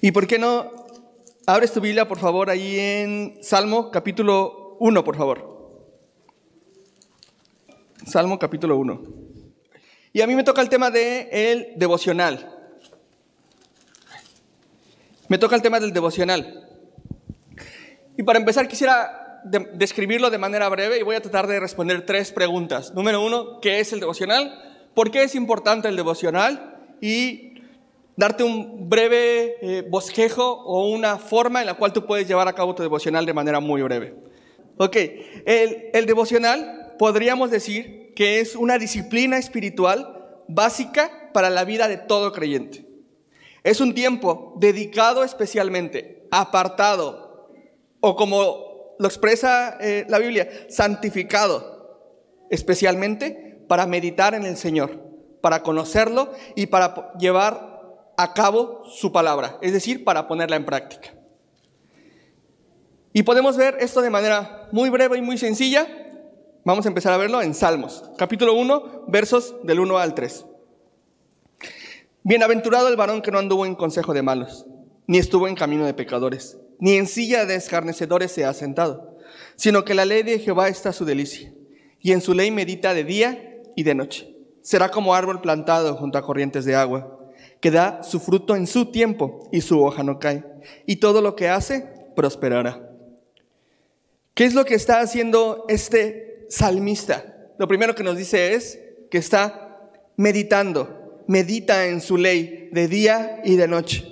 ¿Y por qué no abres tu Biblia, por favor, ahí en Salmo capítulo 1, por favor? Salmo capítulo 1. Y a mí me toca el tema del el devocional. Me toca el tema del devocional. Y para empezar quisiera describirlo de manera breve y voy a tratar de responder tres preguntas. Número uno, ¿qué es el devocional? ¿Por qué es importante el devocional? Y darte un breve eh, bosquejo o una forma en la cual tú puedes llevar a cabo tu devocional de manera muy breve. Ok, el, el devocional podríamos decir que es una disciplina espiritual básica para la vida de todo creyente. Es un tiempo dedicado especialmente, apartado, o como lo expresa eh, la Biblia, santificado, especialmente para meditar en el Señor, para conocerlo y para llevar a cabo su palabra, es decir, para ponerla en práctica. Y podemos ver esto de manera muy breve y muy sencilla. Vamos a empezar a verlo en Salmos, capítulo 1, versos del 1 al 3. Bienaventurado el varón que no anduvo en consejo de malos, ni estuvo en camino de pecadores, ni en silla de escarnecedores se ha sentado, sino que la ley de Jehová está su delicia, y en su ley medita de día y de noche. Será como árbol plantado junto a corrientes de agua que da su fruto en su tiempo y su hoja no cae. Y todo lo que hace prosperará. ¿Qué es lo que está haciendo este salmista? Lo primero que nos dice es que está meditando, medita en su ley de día y de noche.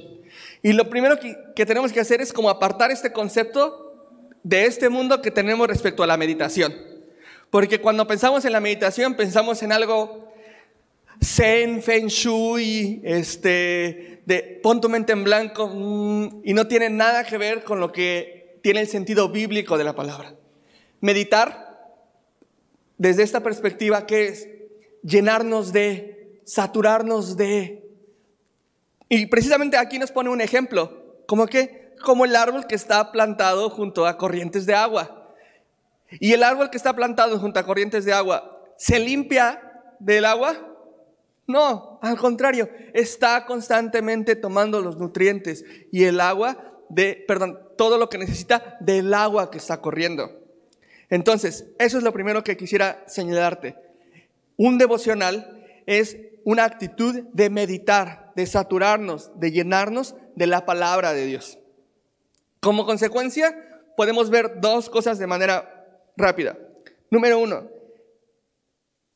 Y lo primero que, que tenemos que hacer es como apartar este concepto de este mundo que tenemos respecto a la meditación. Porque cuando pensamos en la meditación pensamos en algo Zen, Feng Shui, este, de pon tu mente en blanco, mm, y no tiene nada que ver con lo que tiene el sentido bíblico de la palabra. Meditar, desde esta perspectiva, que es llenarnos de, saturarnos de. Y precisamente aquí nos pone un ejemplo, como que, como el árbol que está plantado junto a corrientes de agua. Y el árbol que está plantado junto a corrientes de agua, ¿se limpia del agua? No, al contrario, está constantemente tomando los nutrientes y el agua de, perdón, todo lo que necesita del agua que está corriendo. Entonces, eso es lo primero que quisiera señalarte. Un devocional es una actitud de meditar, de saturarnos, de llenarnos de la palabra de Dios. Como consecuencia, podemos ver dos cosas de manera rápida. Número uno,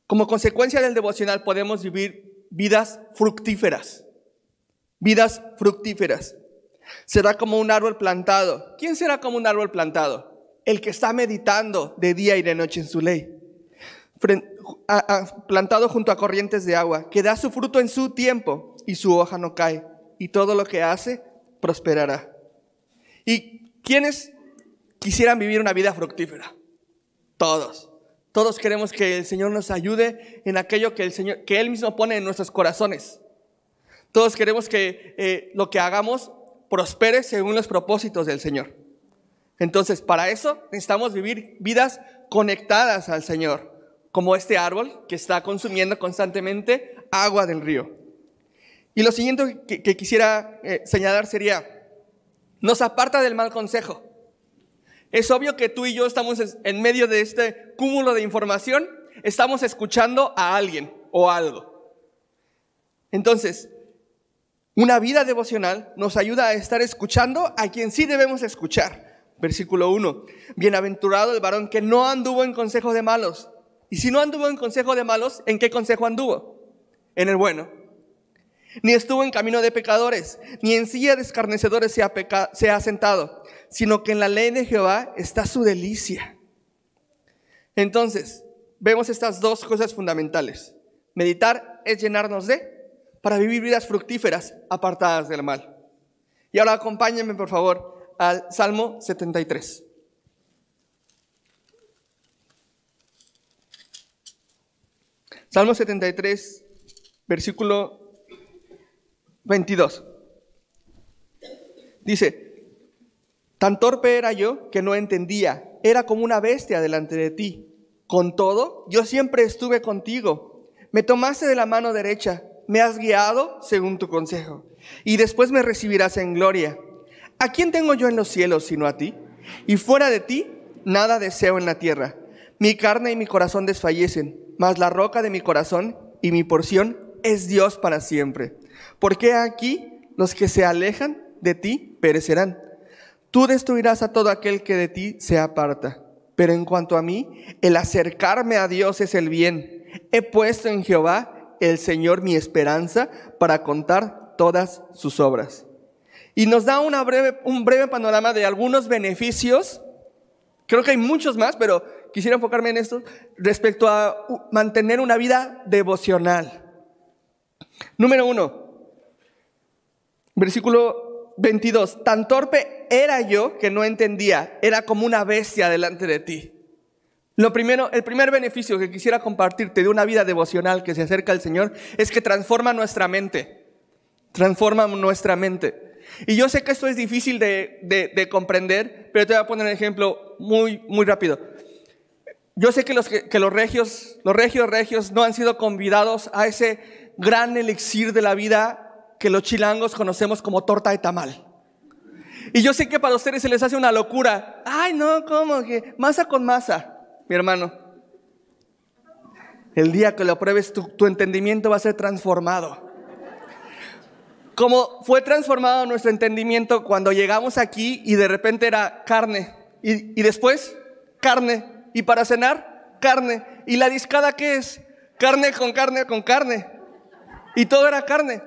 como consecuencia del devocional podemos vivir vidas fructíferas. Vidas fructíferas. Será como un árbol plantado. ¿Quién será como un árbol plantado? El que está meditando de día y de noche en su ley. Plantado junto a corrientes de agua, que da su fruto en su tiempo y su hoja no cae. Y todo lo que hace prosperará. ¿Y quiénes quisieran vivir una vida fructífera? Todos. Todos queremos que el Señor nos ayude en aquello que, el Señor, que Él mismo pone en nuestros corazones. Todos queremos que eh, lo que hagamos prospere según los propósitos del Señor. Entonces, para eso necesitamos vivir vidas conectadas al Señor, como este árbol que está consumiendo constantemente agua del río. Y lo siguiente que, quisiera eh, señalar sería, nos aparta del mal consejo. Es obvio que tú y yo estamos en medio de este cúmulo de información, estamos escuchando a alguien o algo. Entonces, una vida devocional nos ayuda a estar escuchando a quien sí debemos escuchar. Versículo 1. Bienaventurado el varón que no anduvo en consejo de malos. Y si no anduvo en consejo de malos, ¿en qué consejo anduvo? En el bueno. Ni estuvo en camino de pecadores, ni en silla de escarnecedores se ha, se ha sentado sino que en la ley de Jehová está su delicia. Entonces, vemos estas dos cosas fundamentales. Meditar es llenarnos de, para vivir vidas fructíferas apartadas del mal. Y ahora acompáñenme, por favor, al Salmo 73. Salmo 73, versículo 22. Dice, Tan torpe era yo que no entendía. Era como una bestia delante de ti. Con todo, yo siempre estuve contigo. Me tomaste de la mano derecha. me has guiado según tu consejo, y después me recibirás en gloria. ¿A quién tengo yo en los cielos sino a ti? Y fuera de ti, nada deseo en la tierra. Mi carne y mi corazón desfallecen, mas la roca de mi corazón y mi porción es Dios para siempre. Porque aquí los que se alejan de ti perecerán. Tú destruirás a todo aquel que de ti se aparta. Pero en cuanto a mí, el acercarme a Dios es el bien. He puesto en Jehová, el Señor, mi esperanza para contar todas sus obras. Y nos da una breve, un breve panorama de algunos beneficios. Creo que hay muchos más, pero quisiera enfocarme en esto respecto a mantener una vida devocional. Número uno, versículo 22. Tan torpe era yo que no entendía, era como una bestia delante de ti. Lo primero, el primer beneficio que quisiera compartirte de una vida devocional que se acerca al Señor es que transforma nuestra mente. Transforma nuestra mente. Y yo sé que esto es difícil de, comprender, pero te voy a poner un ejemplo muy, muy rápido. Yo sé que los, que los regios, los regios regios no han sido convidados a ese gran elixir de la vida que los chilangos conocemos como torta de tamal. Y yo sé que para ustedes se les hace una locura. Ay, no, ¿cómo? que Masa con masa, mi hermano. El día que lo pruebes, tu entendimiento va a ser transformado. Como fue transformado nuestro entendimiento cuando llegamos aquí y de repente era carne. Y, después, carne. Y para cenar, carne. ¿Y la discada qué es? Carne con carne con carne. Y todo era carne.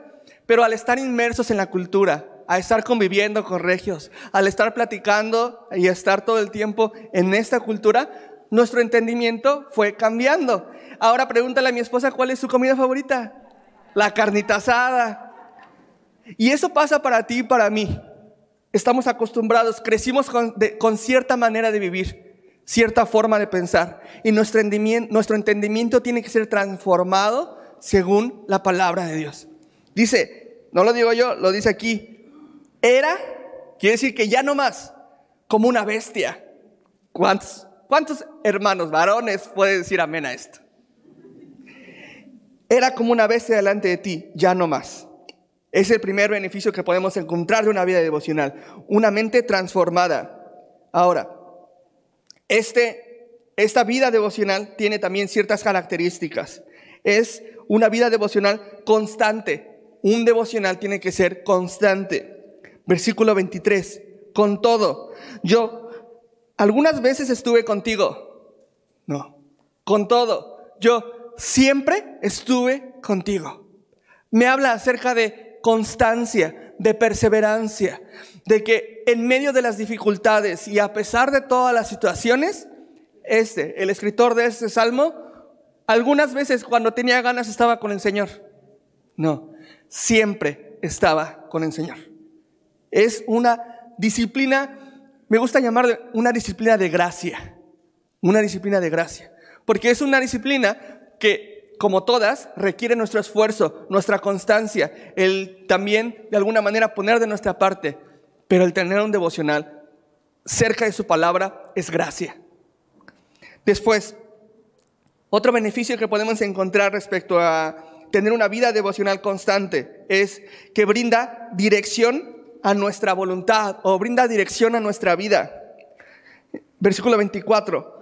Pero al estar inmersos en la cultura, a estar conviviendo con regios, al estar platicando y estar todo el tiempo en esta cultura, nuestro entendimiento fue cambiando. Ahora pregúntale a mi esposa cuál es su comida favorita. La carnita asada. Y eso pasa para ti y para mí. Estamos acostumbrados, crecimos con, cierta manera de vivir, cierta forma de pensar. Y nuestro entendimiento, nuestro entendimiento tiene que ser transformado según la palabra de Dios. Dice, no lo digo yo, lo dice aquí. Era, quiere decir que ya no más, como una bestia. ¿Cuántos, hermanos varones pueden decir amén a esto? Era como una bestia delante de ti, ya no más. Es el primer beneficio que podemos encontrar de una vida devocional, una mente transformada. Ahora, este, esta vida devocional tiene también ciertas características. Es una vida devocional constante. Un devocional tiene que ser constante. Versículo 23. Con todo, yo algunas veces estuve contigo. No. Con todo, yo siempre estuve contigo. Me habla acerca de constancia, de perseverancia, de que en medio de las dificultades y a pesar de todas las situaciones, este, el escritor de este salmo, algunas veces cuando tenía ganas estaba con el Señor. No, siempre estaba con el Señor. Es una disciplina, me gusta llamarle una disciplina de gracia, una disciplina de gracia, porque es una disciplina que como todas, requiere nuestro esfuerzo, nuestra constancia, el también de alguna manera poner de nuestra parte, pero el tener un devocional cerca de su palabra es gracia. Después, otro beneficio que podemos encontrar respecto a tener una vida devocional constante es que brinda dirección a nuestra voluntad o brinda dirección a nuestra vida. Versículo 24.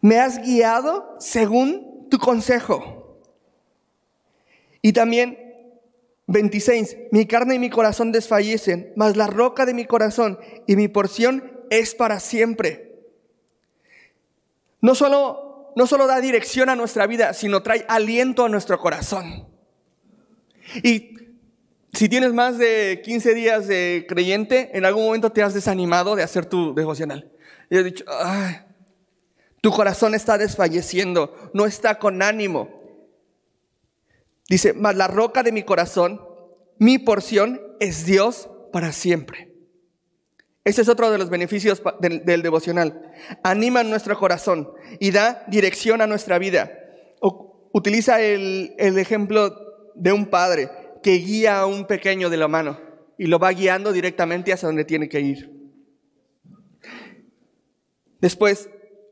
Me has guiado según tu consejo. Y también 26, mi carne y mi corazón desfallecen, mas la roca de mi corazón y mi porción es para siempre. No solo, no solo da dirección a nuestra vida, sino trae aliento a nuestro corazón. Y si tienes más de 15 días de creyente, en algún momento te has desanimado de hacer tu devocional. Y has dicho, ay, tu corazón está desfalleciendo, no está con ánimo. Dice, mas la roca de mi corazón, mi porción es Dios para siempre. Ese es otro de los beneficios del, devocional. Anima nuestro corazón y da dirección a nuestra vida. utiliza el, el ejemplo de un padre que guía a un pequeño de la mano y lo va guiando directamente hacia donde tiene que ir. Después,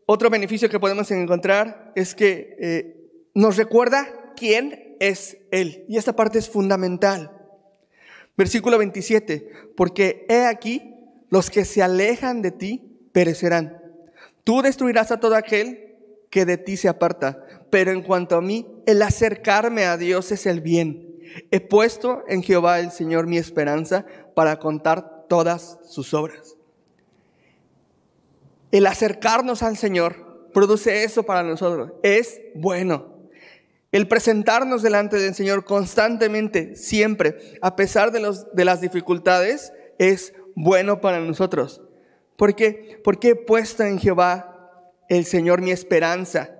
otro beneficio que podemos encontrar es que eh, nos recuerda quién es Él. Y esta parte es fundamental. Versículo 27, porque he aquí, los que se alejan de ti perecerán. Tú destruirás a todo aquel que de ti se aparta. Pero en cuanto a mí, el acercarme a Dios es el bien. He puesto en Jehová el Señor mi esperanza para contar todas sus obras. El acercarnos al Señor produce eso para nosotros. Es bueno. El presentarnos delante del Señor constantemente, siempre, a pesar de, los, de las dificultades, es bueno para nosotros. ¿Por qué? Porque he puesto en Jehová el Señor mi esperanza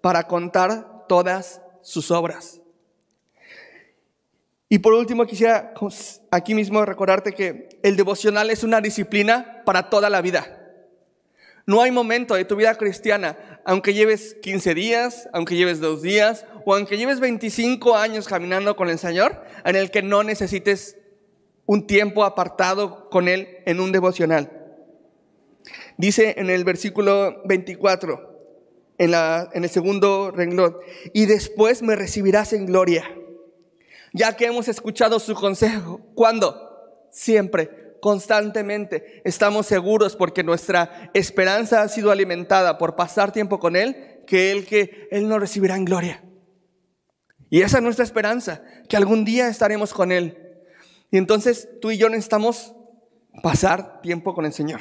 para contar todas sus obras. Y por último quisiera aquí mismo recordarte que el devocional es una disciplina para toda la vida. No hay momento de tu vida cristiana, aunque lleves 15 días, aunque lleves dos días, o aunque lleves 25 años caminando con el Señor, en el que no necesites un tiempo apartado con Él en un devocional. Dice en el versículo 24, en, la, en el segundo renglón, y después me recibirás en gloria, ya que hemos escuchado su consejo. ¿Cuándo? Siempre, constantemente. Estamos seguros porque nuestra esperanza ha sido alimentada por pasar tiempo con Él, que Él, que Él nos recibirá en gloria. Y esa es nuestra esperanza, que algún día estaremos con Él. Y entonces tú y yo necesitamos pasar tiempo con el Señor.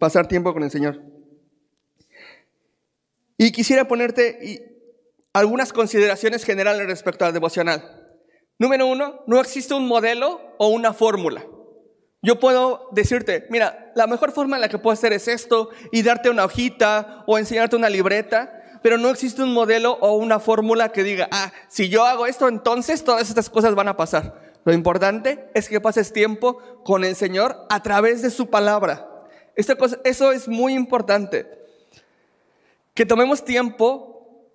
Pasar tiempo con el Señor. Y quisiera ponerte algunas consideraciones generales respecto al devocional. Número uno, no existe un modelo o una fórmula. Yo puedo decirte, mira, la mejor forma en la que puedo hacer es esto y darte una hojita o enseñarte una libreta, pero no existe un modelo o una fórmula que diga, ah, si yo hago esto, entonces todas estas cosas van a pasar. Lo importante es que pases tiempo con el Señor a través de su palabra. cosa, eso es muy importante. Que tomemos tiempo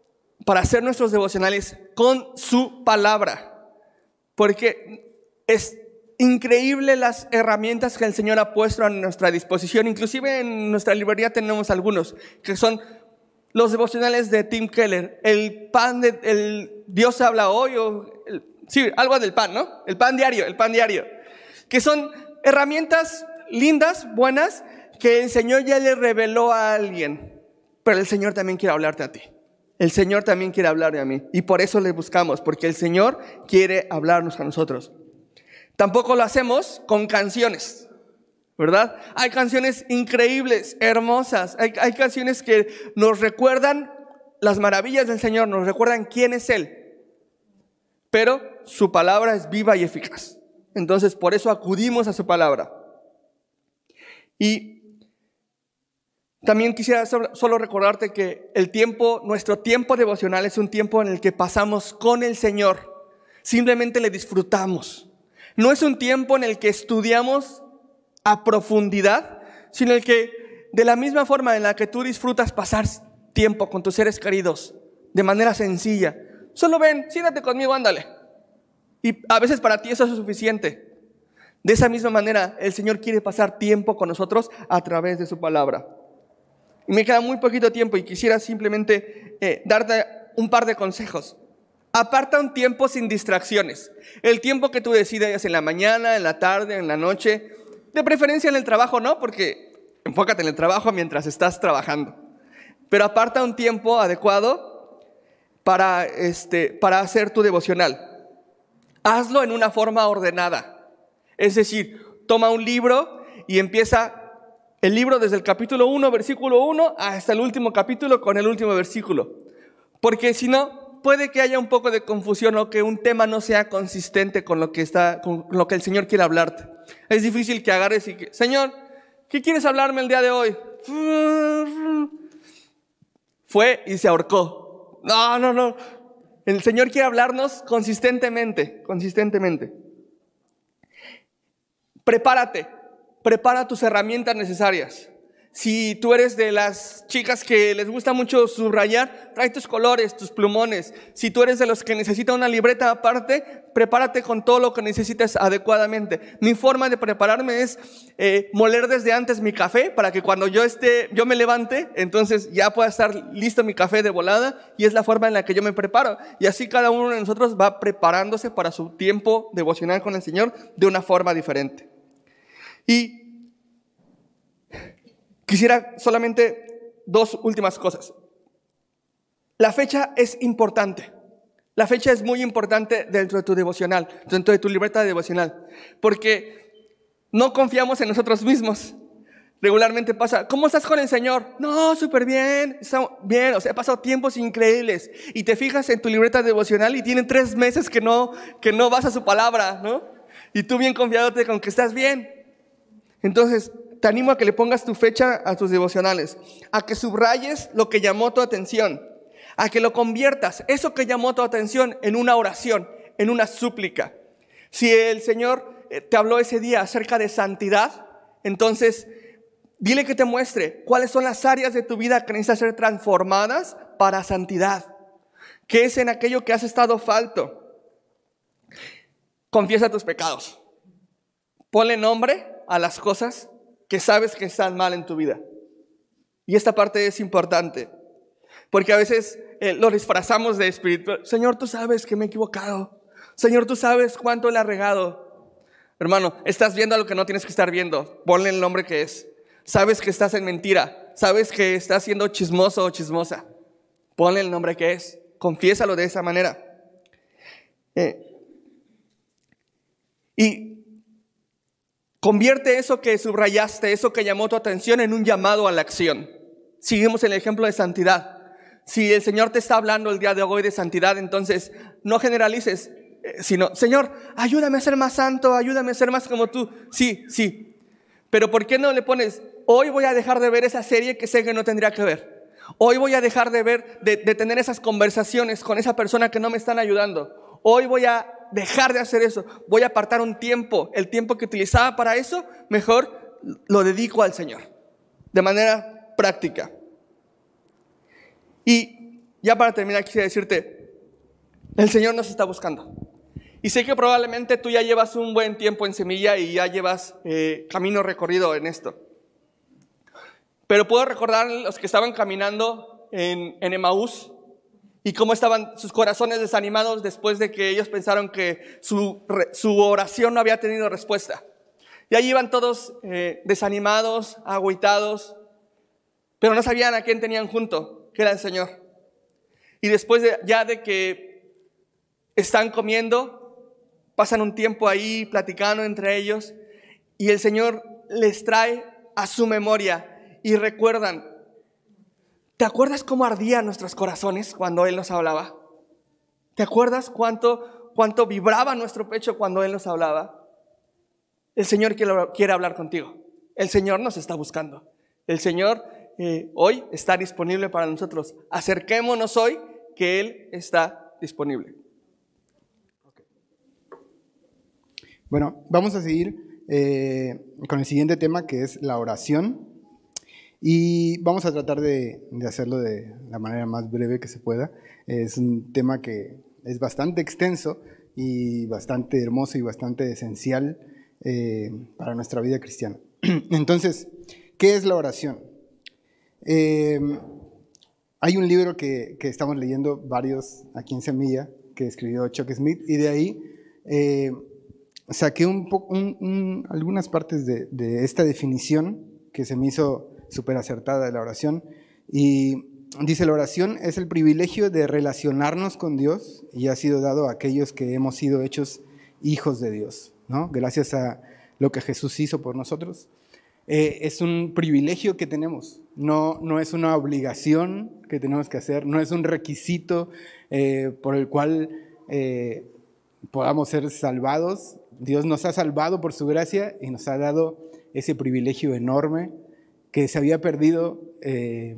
para hacer nuestros devocionales con su palabra. Porque es increíble las herramientas que el Señor ha puesto a nuestra disposición. Inclusive en nuestra librería tenemos algunos que son los devocionales de Tim Keller, el pan de, el Dios habla hoy, sí, algo del pan, ¿no? El pan diario, el pan diario, que son herramientas lindas, buenas, que el Señor ya le reveló a alguien, pero el Señor también quiere hablarte a ti. El Señor también quiere hablarme a mí y por eso le buscamos, porque el Señor quiere hablarnos a nosotros. Tampoco lo hacemos con canciones. ¿verdad? Hay canciones increíbles, hermosas, hay, canciones que nos recuerdan las maravillas del Señor, nos recuerdan quién es Él, pero su palabra es viva y eficaz. Entonces, por eso acudimos a su palabra. Y también quisiera solo recordarte que el tiempo, nuestro tiempo devocional es un tiempo en el que pasamos con el Señor. Simplemente le disfrutamos. No es un tiempo en el que estudiamos a profundidad, sino el que de la misma forma en la que tú disfrutas pasar tiempo con tus seres queridos, de manera sencilla, solo ven, siéntate conmigo, ándale. Y a veces para ti eso es suficiente. De esa misma manera, el Señor quiere pasar tiempo con nosotros a través de su palabra. Y me queda muy poquito tiempo y quisiera simplemente eh, darte un par de consejos. Aparta un tiempo sin distracciones. El tiempo que tú decidas en la mañana, en la tarde, en la noche, de preferencia en el trabajo no, porque enfócate en el trabajo mientras estás trabajando. Pero aparta un tiempo adecuado para, este, para hacer tu devocional. Hazlo en una forma ordenada. Es decir, toma un libro y empieza el libro desde el capítulo 1, versículo 1, hasta el último capítulo con el último versículo. Porque si no, puede que haya un poco de confusión o que un tema no sea consistente con lo que, está, con lo que el Señor quiere hablarte. Es difícil que agarres y que, Señor, ¿qué quieres hablarme el día de hoy? Fue y se ahorcó. No, no, no. El Señor quiere hablarnos consistentemente, consistentemente. Prepárate, prepara tus herramientas necesarias. Si tú eres de las chicas que les gusta mucho subrayar, trae tus colores, tus plumones. Si tú eres de los que necesita una libreta aparte, prepárate con todo lo que necesites adecuadamente. Mi forma de prepararme es eh, moler desde antes mi café para que cuando yo esté, yo me levante, entonces ya pueda estar listo mi café de volada y es la forma en la que yo me preparo. Y así cada uno de nosotros va preparándose para su tiempo devocional con el Señor de una forma diferente. Y Quisiera solamente dos últimas cosas. La fecha es importante. La fecha es muy importante dentro de tu devocional, dentro de tu libertad devocional, porque no confiamos en nosotros mismos. Regularmente pasa, ¿cómo estás con el Señor? No, súper bien, bien, o sea, he pasado tiempos increíbles. Y te fijas en tu libreta devocional y tienen tres meses que no, que no vas a su palabra, ¿no? Y tú bien confiado con que estás bien. Entonces, te animo a que le pongas tu fecha a tus devocionales, a que subrayes lo que llamó tu atención, a que lo conviertas, eso que llamó tu atención, en una oración, en una súplica. Si el Señor eh, te habló ese día acerca de santidad, entonces dile que te muestre cuáles son las áreas de tu vida que necesitan ser transformadas para santidad. ¿Qué es en aquello que has estado falto? Confiesa tus pecados. Ponle nombre a las cosas que sabes que están mal en tu vida. Y esta parte es importante, porque a veces eh, lo disfrazamos de espíritu. Señor, tú sabes que me he equivocado. Señor, tú sabes cuánto le ha regado. Hermano, estás viendo lo que no tienes que estar viendo. Ponle el nombre que es. Sabes que estás en mentira. Sabes que estás siendo chismoso o chismosa. Ponle el nombre que es. Confiésalo de esa manera. Eh, y Convierte eso que subrayaste, eso que llamó tu atención en un llamado a la acción. Seguimos el ejemplo de santidad. Si el Señor te está hablando el día de hoy de santidad, entonces no generalices, eh, sino, Señor, ayúdame a ser más santo, ayúdame a ser más como tú. Sí, sí. Pero ¿por qué no le pones, hoy voy a dejar de ver esa serie que sé que no tendría que ver? Hoy voy a dejar de ver, de, de tener esas conversaciones con esa persona que no me están ayudando. Hoy voy a dejar de hacer eso, voy a apartar un tiempo, el tiempo que utilizaba para eso, mejor lo dedico al Señor, de manera práctica. Y ya para terminar, quisiera decirte, el Señor nos está buscando. Y sé que probablemente tú ya llevas un buen tiempo en semilla y ya llevas eh, camino recorrido en esto. Pero puedo recordar los que estaban caminando en, en Emaús, y cómo estaban sus corazones desanimados después de que ellos pensaron que su, oración no había tenido respuesta. Y ahí iban todos eh, desanimados, agüitados, pero no sabían a quién tenían junto, que era el Señor. Y después de, ya de que están comiendo, pasan un tiempo ahí platicando entre ellos y el Señor les trae a su memoria y recuerdan ¿Te acuerdas cómo ardían nuestros corazones cuando Él nos hablaba? ¿Te acuerdas cuánto, cuánto vibraba nuestro pecho cuando Él nos hablaba? El Señor quiere, hablar contigo. El Señor nos está buscando. El Señor eh, hoy está disponible para nosotros. Acerquémonos hoy que Él está disponible. Bueno, vamos a seguir eh, con el siguiente tema que es la oración. Y vamos a tratar de, hacerlo de la manera más breve que se pueda. Es un tema que es bastante extenso y bastante hermoso y bastante esencial eh, para nuestra vida cristiana. Entonces, ¿qué es la oración? Em, hay un libro que, estamos leyendo varios aquí en Semilla que escribió Chuck Smith y de ahí eh, saqué un, algunas partes de esta definición que se me hizo súper acertada de la oración. Y dice, la oración es el privilegio de relacionarnos con Dios y ha sido dado a aquellos que hemos sido hechos hijos de Dios, ¿no? Gracias a lo que Jesús hizo por nosotros. Eh, es un privilegio que tenemos, no, no es una obligación que tenemos que hacer, no es un requisito eh, por el cual eh, podamos ser salvados. Dios nos ha salvado por su gracia y nos ha dado ese privilegio enorme que se había perdido eh,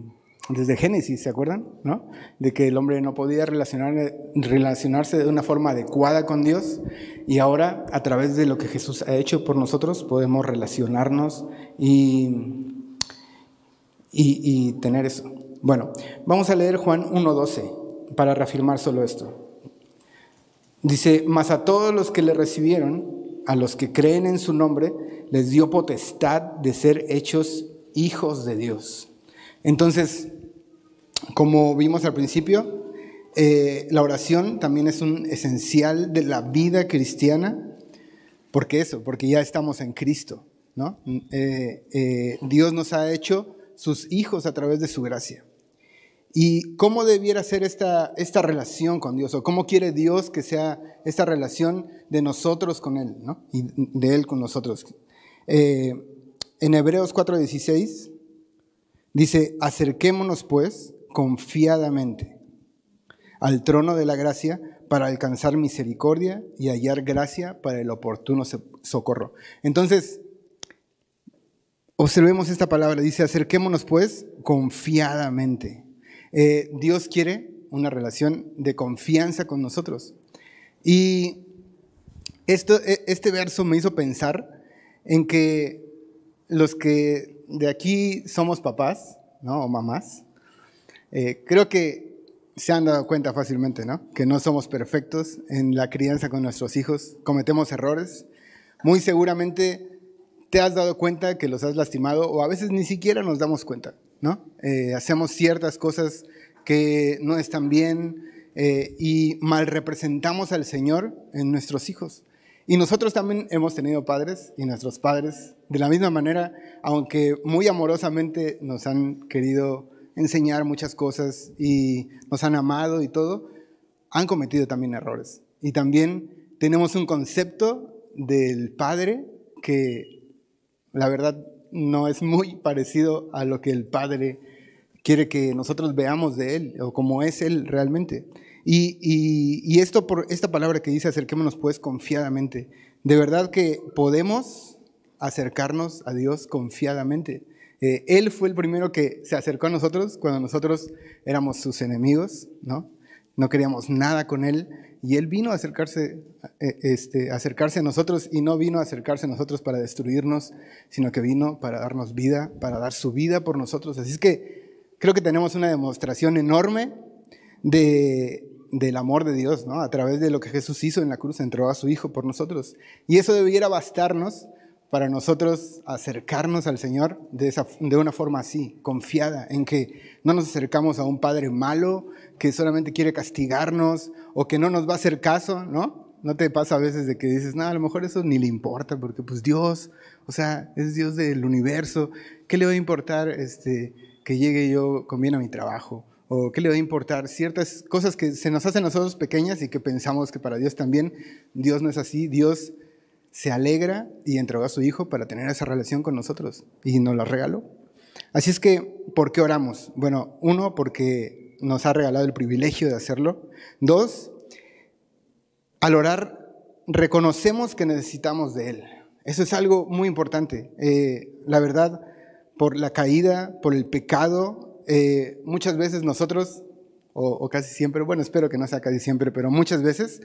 desde Génesis, ¿se acuerdan? ¿No? De que el hombre no podía relacionarse de una forma adecuada con Dios y ahora a través de lo que Jesús ha hecho por nosotros podemos relacionarnos y, y, y tener eso. Bueno, vamos a leer Juan 1.12 para reafirmar solo esto. Dice, mas a todos los que le recibieron, a los que creen en su nombre, les dio potestad de ser hechos hijos de Dios. Entonces, como vimos al principio, eh, la oración también es un esencial de la vida cristiana. ¿Por qué eso? Porque ya estamos en Cristo, ¿no? Eh, eh, Dios nos ha hecho sus hijos a través de su gracia. ¿Y cómo debiera ser esta, esta relación con Dios? ¿O cómo quiere Dios que sea esta relación de nosotros con Él, ¿no? Y de Él con nosotros. Eh, en Hebreos 4:16 dice, acerquémonos pues confiadamente al trono de la gracia para alcanzar misericordia y hallar gracia para el oportuno socorro. Entonces, observemos esta palabra, dice, acerquémonos pues confiadamente. Eh, Dios quiere una relación de confianza con nosotros. Y esto, e, este verso me hizo pensar en que los que de aquí somos papás, ¿no? O mamás, eh, creo que se han dado cuenta fácilmente, ¿no? Que no somos perfectos en la crianza con nuestros hijos, cometemos errores. Muy seguramente te has dado cuenta que los has lastimado o a veces ni siquiera nos damos cuenta. ¿no? Eh, hacemos ciertas cosas que no están bien eh, y mal representamos al Señor en nuestros hijos. Y nosotros también hemos tenido padres y nuestros padres, de la misma manera, aunque muy amorosamente nos han querido enseñar muchas cosas y nos han amado y todo, han cometido también errores. Y también tenemos un concepto del padre que la verdad no es muy parecido a lo que el Padre quiere que nosotros veamos de Él o como es Él realmente. Y, esto por esta palabra que dice acerquémonos pues confiadamente. De verdad que podemos acercarnos a Dios confiadamente. Eh, él fue el primero que se acercó a nosotros cuando nosotros éramos sus enemigos, ¿no? No queríamos nada con Él y Él vino a acercarse, eh, este, acercarse a nosotros y no vino a acercarse a nosotros para destruirnos, sino que vino para darnos vida, para dar su vida por nosotros. Así es que creo que tenemos una demostración enorme de, del amor de Dios, ¿no? A través de lo que Jesús hizo en la cruz, entregó a su Hijo por nosotros. Y eso debiera bastarnos para nosotros acercarnos al Señor de, esa, de una forma así, confiada, en que no nos acercamos a un Padre malo que solamente quiere castigarnos o que no nos va a hacer caso, ¿no? ¿No te pasa a veces de que dices, no, a lo mejor eso ni le importa, porque pues Dios, o sea, es Dios del universo, ¿qué le va a importar este, que llegue yo con bien a mi trabajo? ¿O qué le va a importar ciertas cosas que se nos hacen a nosotros pequeñas y que pensamos que para Dios también? Dios no es así, Dios se alegra y entregó a su Hijo para tener esa relación con nosotros y nos la regaló. Así es que, ¿por qué oramos? Bueno, uno, porque nos ha regalado el privilegio de hacerlo. Dos, al orar reconocemos que necesitamos de Él. Eso es algo muy importante. Eh, la verdad, por la caída, por el pecado, eh, muchas veces nosotros, o casi siempre, bueno, espero que no sea casi siempre, pero muchas veces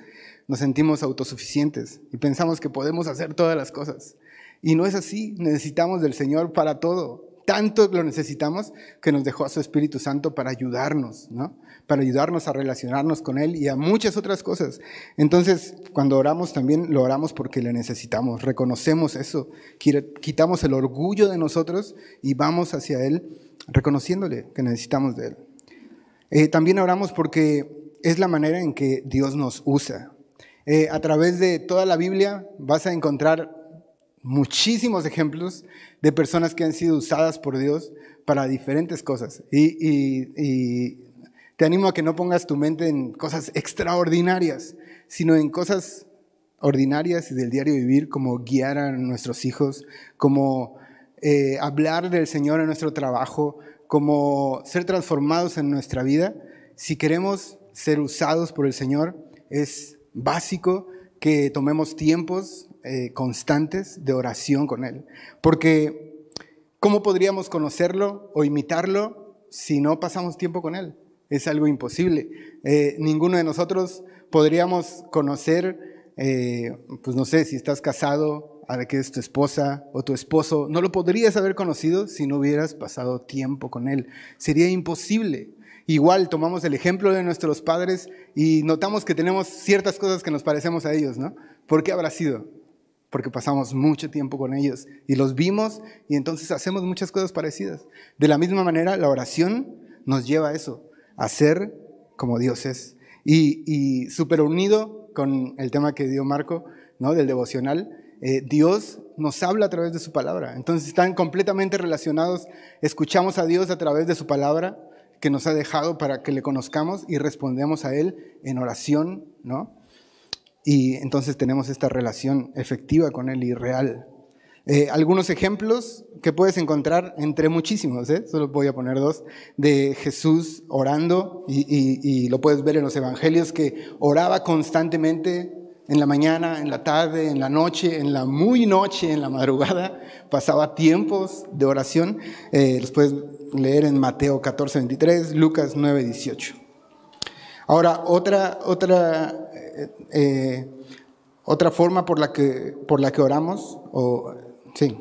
nos sentimos autosuficientes y pensamos que podemos hacer todas las cosas. Y no es así, necesitamos del Señor para todo. Tanto lo necesitamos que nos dejó a su Espíritu Santo para ayudarnos, ¿no? Para ayudarnos a relacionarnos con Él y a muchas otras cosas. Entonces, cuando oramos también lo oramos porque le necesitamos, reconocemos eso, quitamos el orgullo de nosotros y vamos hacia Él reconociéndole que necesitamos de Él. Eh, también oramos porque es la manera en que Dios nos usa. Eh, a través de toda la Biblia vas a encontrar muchísimos ejemplos de personas que han sido usadas por Dios para diferentes cosas. Y, te animo a que no pongas tu mente en cosas extraordinarias, sino en cosas ordinarias y del diario vivir, como guiar a nuestros hijos, como eh, hablar del Señor en nuestro trabajo, como ser transformados en nuestra vida. Si queremos ser usados por el Señor, es básico que tomemos tiempos eh, constantes de oración con Él. Porque, ¿cómo podríamos conocerlo o imitarlo si no pasamos tiempo con Él? Es algo imposible. Eh, ninguno de nosotros podríamos conocer, eh, pues no sé, si estás casado, a que es tu esposa o tu esposo, no lo podrías haber conocido si no hubieras pasado tiempo con él. Sería imposible. Igual tomamos el ejemplo de nuestros padres y notamos que tenemos ciertas cosas que nos parecemos a ellos, ¿no? ¿Por qué habrá sido? Porque pasamos mucho tiempo con ellos y los vimos y entonces hacemos muchas cosas parecidas. De la misma manera, la oración nos lleva a eso, a ser como Dios es. Y, y súper unido con el tema que dio Marco, ¿no? Del devocional, eh, Dios nos habla a través de su palabra. Entonces están completamente relacionados. Escuchamos a Dios a través de su palabra que nos ha dejado para que le conozcamos y respondemos a Él en oración, ¿no? Y entonces tenemos esta relación efectiva con Él y real. Eh, algunos ejemplos que puedes encontrar entre muchísimos, ¿eh? solo voy a poner dos, de Jesús orando y, lo puedes ver en los evangelios que oraba constantemente en la mañana, en la tarde, en la noche, en la muy noche, en la madrugada, pasaba tiempos de oración. Eh, los puedes leer en Mateo 14, 23, Lucas 9, 18. Ahora, otra, otra, eh, eh, otra forma por la, que, por la que oramos, o, sí,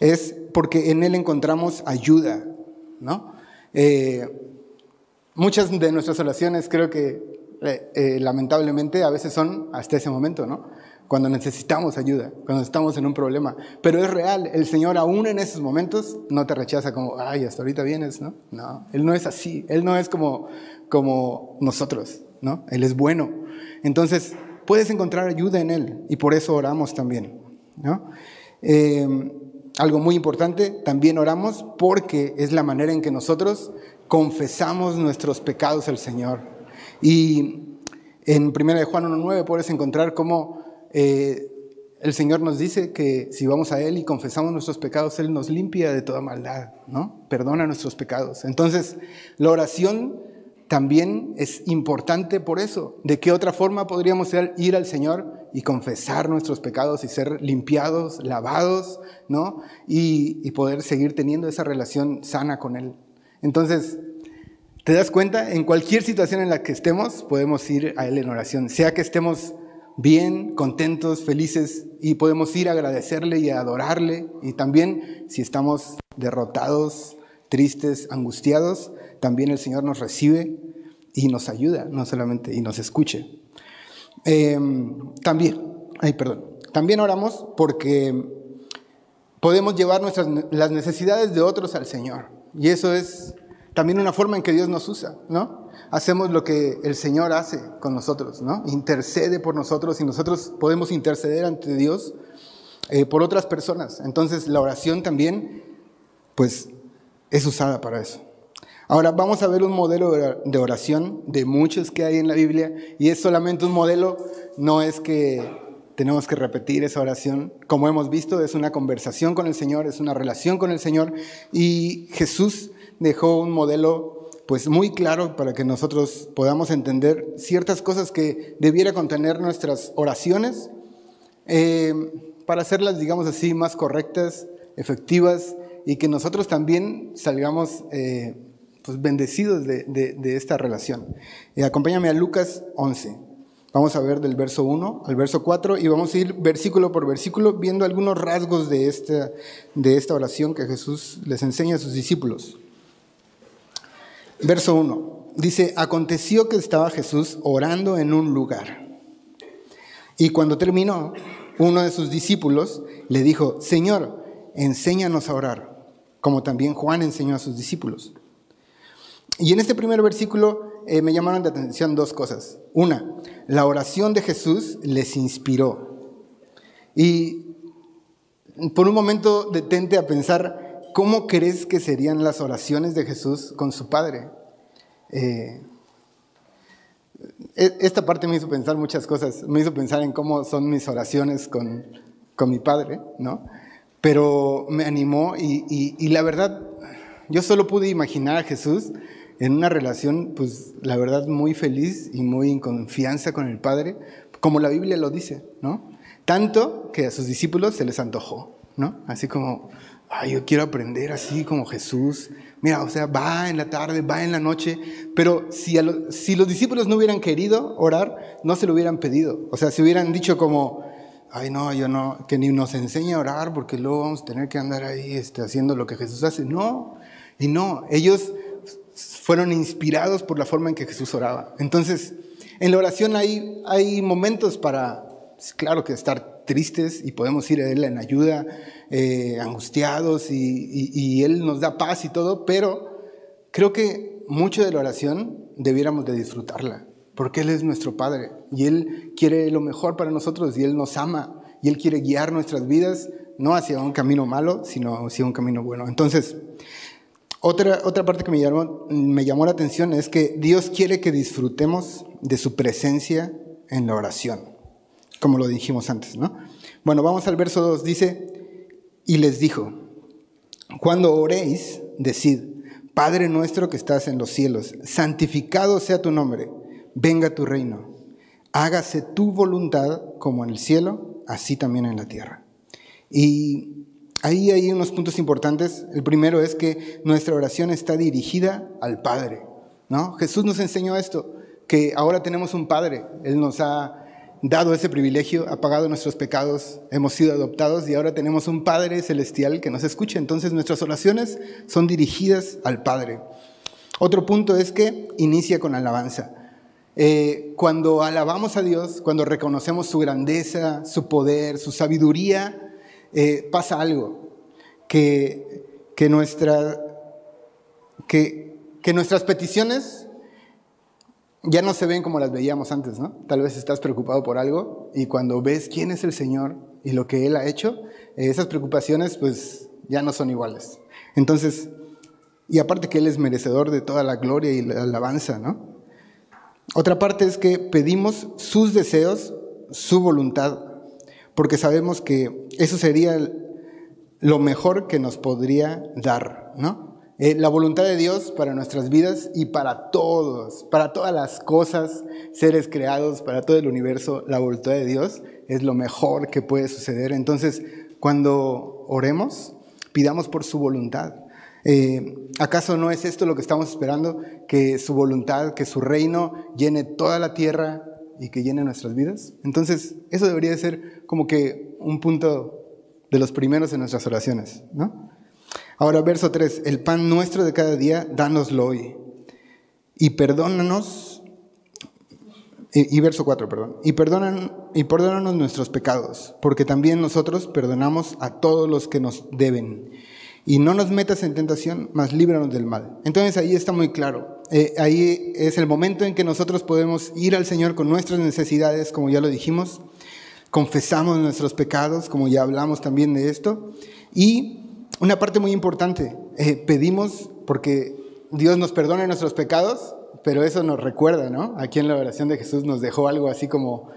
es porque en Él encontramos ayuda, ¿no? muchas de nuestras oraciones creo que eh, eh, lamentablemente a veces son hasta ese momento, ¿no? Cuando necesitamos ayuda, cuando estamos en un problema. Pero es real, el Señor aún en esos momentos no te rechaza como, ay, hasta ahorita vienes, ¿no? No, Él no es así, Él no es como, como nosotros, ¿no? Él es bueno. Entonces, puedes encontrar ayuda en Él y por eso oramos también, ¿no? Eh, algo muy importante, también oramos porque es la manera en que nosotros confesamos nuestros pecados al Señor. Y en 1 de Juan 1.9 puedes encontrar cómo eh, el Señor nos dice que si vamos a Él y confesamos nuestros pecados, Él nos limpia de toda maldad, ¿no? Perdona nuestros pecados. Entonces, la oración también es importante por eso. ¿De qué otra forma podríamos ir al Señor y confesar nuestros pecados y ser limpiados, lavados, ¿no? Y, y poder seguir teniendo esa relación sana con Él. Entonces, ¿Te das cuenta? En cualquier situación en la que estemos, podemos ir a Él en oración. Sea que estemos bien, contentos, felices, y podemos ir a agradecerle y a adorarle. Y también, si estamos derrotados, tristes, angustiados, también el Señor nos recibe y nos ayuda, no solamente, y nos escuche. Em, también, ay, perdón, también oramos porque podemos llevar nuestras, las necesidades de otros al Señor. Y eso es también una forma en que Dios nos usa, ¿no? Hacemos lo que el Señor hace con nosotros, ¿no? Intercede por nosotros y nosotros podemos interceder ante Dios eh, por otras personas. Entonces la oración también, pues, es usada para eso. Ahora vamos a ver un modelo de oración de muchos que hay en la Biblia y es solamente un modelo, no es que tenemos que repetir esa oración. Como hemos visto, es una conversación con el Señor, es una relación con el Señor y Jesús dejó un modelo pues muy claro para que nosotros podamos entender ciertas cosas que debiera contener nuestras oraciones eh, para hacerlas, digamos así, más correctas, efectivas y que nosotros también salgamos eh, pues bendecidos de, esta relación. Eh, acompáñame a Lucas 11. Vamos a ver del verso 1 al verso 4 y vamos a ir versículo por versículo viendo algunos rasgos de esta, de esta oración que Jesús les enseña a sus discípulos. Verso 1. Dice, aconteció que estaba Jesús orando en un lugar. Y cuando terminó, uno de sus discípulos le dijo, Señor, enséñanos a orar, como también Juan enseñó a sus discípulos. Y en este primer versículo eh, me llamaron de atención dos cosas. Una, la oración de Jesús les inspiró. Y por un momento detente a pensar ¿cómo crees que serían las oraciones de Jesús con su Padre? Eh, e, esta parte me hizo pensar muchas cosas, me hizo pensar en cómo son mis oraciones con, con mi Padre, ¿no? Pero me animó y, y, la verdad, yo solo pude imaginar a Jesús en una relación, pues la verdad, muy feliz y muy en confianza con el Padre, como la Biblia lo dice, ¿no? Tanto que a sus discípulos se les antojó, ¿no? Así como, ay, yo quiero aprender así como Jesús. Mira, o sea, va en la tarde, va en la noche, pero si, si los discípulos no hubieran querido orar, no se lo hubieran pedido. O sea, si hubieran dicho como, ay no, yo no, que ni nos enseñe a orar porque luego vamos a tener que andar ahí este, haciendo lo que Jesús hace. No, y no, ellos fueron inspirados por la forma en que Jesús oraba. Entonces, en la oración hay, hay momentos para, claro que estar tristes y podemos ir a Él en ayuda, eh, angustiados y, y Él nos da paz y todo, pero creo que mucho de la oración debiéramos de disfrutarla porque Él es nuestro Padre y Él quiere lo mejor para nosotros y Él nos ama y Él quiere guiar nuestras vidas no hacia un camino malo, sino hacia un camino bueno. Entonces, otra, otra parte que me llamó, me llamó la atención es que Dios quiere que disfrutemos de su presencia en la oración, como lo dijimos antes, ¿no? Bueno, vamos al verso 2, dice, y les dijo, cuando oréis, decid, Padre nuestro que estás en los cielos, santificado sea tu nombre venga tu reino, hágase tu voluntad como en el cielo, así también en la tierra. Y ahí hay unos puntos importantes. El primero es que nuestra oración está dirigida al Padre. ¿no? Jesús nos enseñó esto, que ahora tenemos un Padre. Él nos ha dado ese privilegio, ha pagado nuestros pecados, hemos sido adoptados y ahora tenemos un Padre celestial que nos escucha. Entonces nuestras oraciones son dirigidas al Padre. Otro punto es que inicia con alabanza. Eh, cuando alabamos a Dios, cuando reconocemos su grandeza, su poder, su sabiduría, eh, pasa algo, que, que, nuestra, que, que nuestras peticiones ya no se ven como las veíamos antes, ¿no? Tal vez estás preocupado por algo y cuando ves quién es el Señor y lo que Él ha hecho, eh, esas preocupaciones pues ya no son iguales. Entonces, y aparte que Él es merecedor de toda la gloria y la alabanza, ¿no? Otra parte es que pedimos sus deseos, su voluntad, porque sabemos que eso sería lo mejor que nos podría dar, ¿no? Eh, la voluntad de Dios para nuestras vidas y para todos, para todas las cosas, seres creados, para todo el universo, la voluntad de Dios es lo mejor que puede suceder. Entonces, cuando oremos, pidamos por su voluntad. Eh, ¿Acaso no es esto lo que estamos esperando? Que su voluntad, que su reino llene toda la tierra y que llene nuestras vidas. Entonces, eso debería ser como que un punto de los primeros en nuestras oraciones, ¿no? Ahora, verso 3, el pan nuestro de cada día, dánoslo hoy. Y perdónanos, y, verso 4, perdón, y, perdonan, y perdónanos nuestros pecados, porque también nosotros perdonamos a todos los que nos deben y no nos metas en tentación, mas líbranos del mal. Entonces ahí está muy claro. Eh, ahí es el momento en que nosotros podemos ir al Señor con nuestras necesidades, como ya lo dijimos, confesamos nuestros pecados, como ya hablamos también de esto, y una parte muy importante, eh, pedimos porque Dios nos perdone nuestros pecados, pero eso nos recuerda, ¿no? Aquí en la oración de Jesús nos dejó algo así como,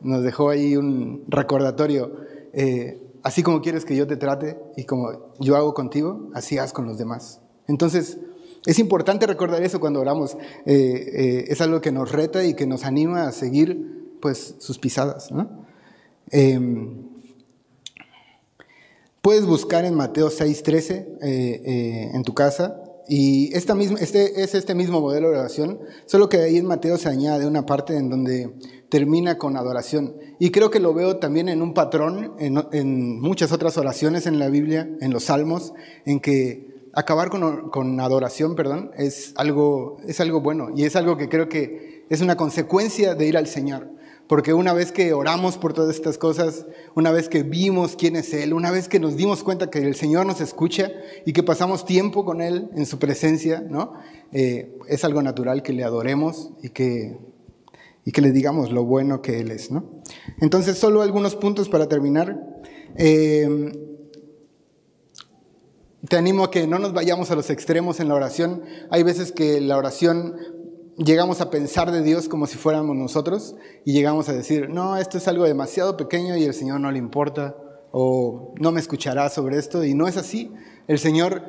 nos dejó ahí un recordatorio. Eh, así como quieres que yo te trate y como yo hago contigo, así haz con los demás. Entonces, es importante recordar eso cuando oramos. Eh, eh, es algo que nos reta y que nos anima a seguir pues, sus pisadas. Em, puedes buscar en Mateo 6:13 eh, en tu casa y esta misma, este es este mismo modelo de oración, solo que ahí en Mateo se añade una parte en donde termina con adoración. Y creo que lo veo también en un patrón, en, muchas otras oraciones en la Biblia, en los salmos, en que acabar con, con, adoración, perdón, es algo, es algo bueno y es algo que creo que es una consecuencia de ir al Señor. Porque una vez que oramos por todas estas cosas, una vez que vimos quién es Él, una vez que nos dimos cuenta que el Señor nos escucha y que pasamos tiempo con Él en su presencia, ¿no? Eh, es algo natural que le adoremos y que, y que le digamos lo bueno que Él es. ¿no? Entonces, solo algunos puntos para terminar. Eh, te animo a que no nos vayamos a los extremos en la oración. Hay veces que la oración llegamos a pensar de Dios como si fuéramos nosotros y llegamos a decir, no, esto es algo demasiado pequeño y el Señor no le importa o no me escuchará sobre esto y no es así. El Señor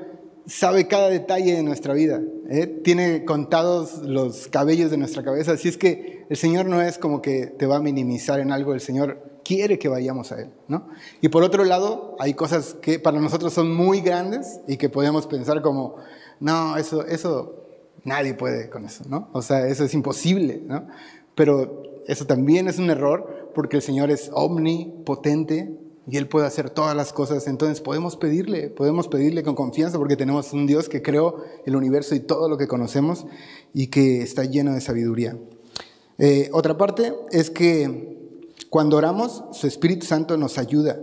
sabe cada detalle de nuestra vida, ¿eh? tiene contados los cabellos de nuestra cabeza, así es que el Señor no es como que te va a minimizar en algo, el Señor quiere que vayamos a Él. ¿no? Y por otro lado, hay cosas que para nosotros son muy grandes y que podemos pensar como, no, eso, eso Nadie puede con eso, ¿no? O sea, eso es imposible, ¿no? Pero eso también es un error porque el Señor es omnipotente y Él puede hacer todas las cosas. Entonces podemos pedirle, podemos pedirle con confianza porque tenemos un Dios que creó el universo y todo lo que conocemos y que está lleno de sabiduría. Eh, otra parte es que cuando oramos, su Espíritu Santo nos ayuda.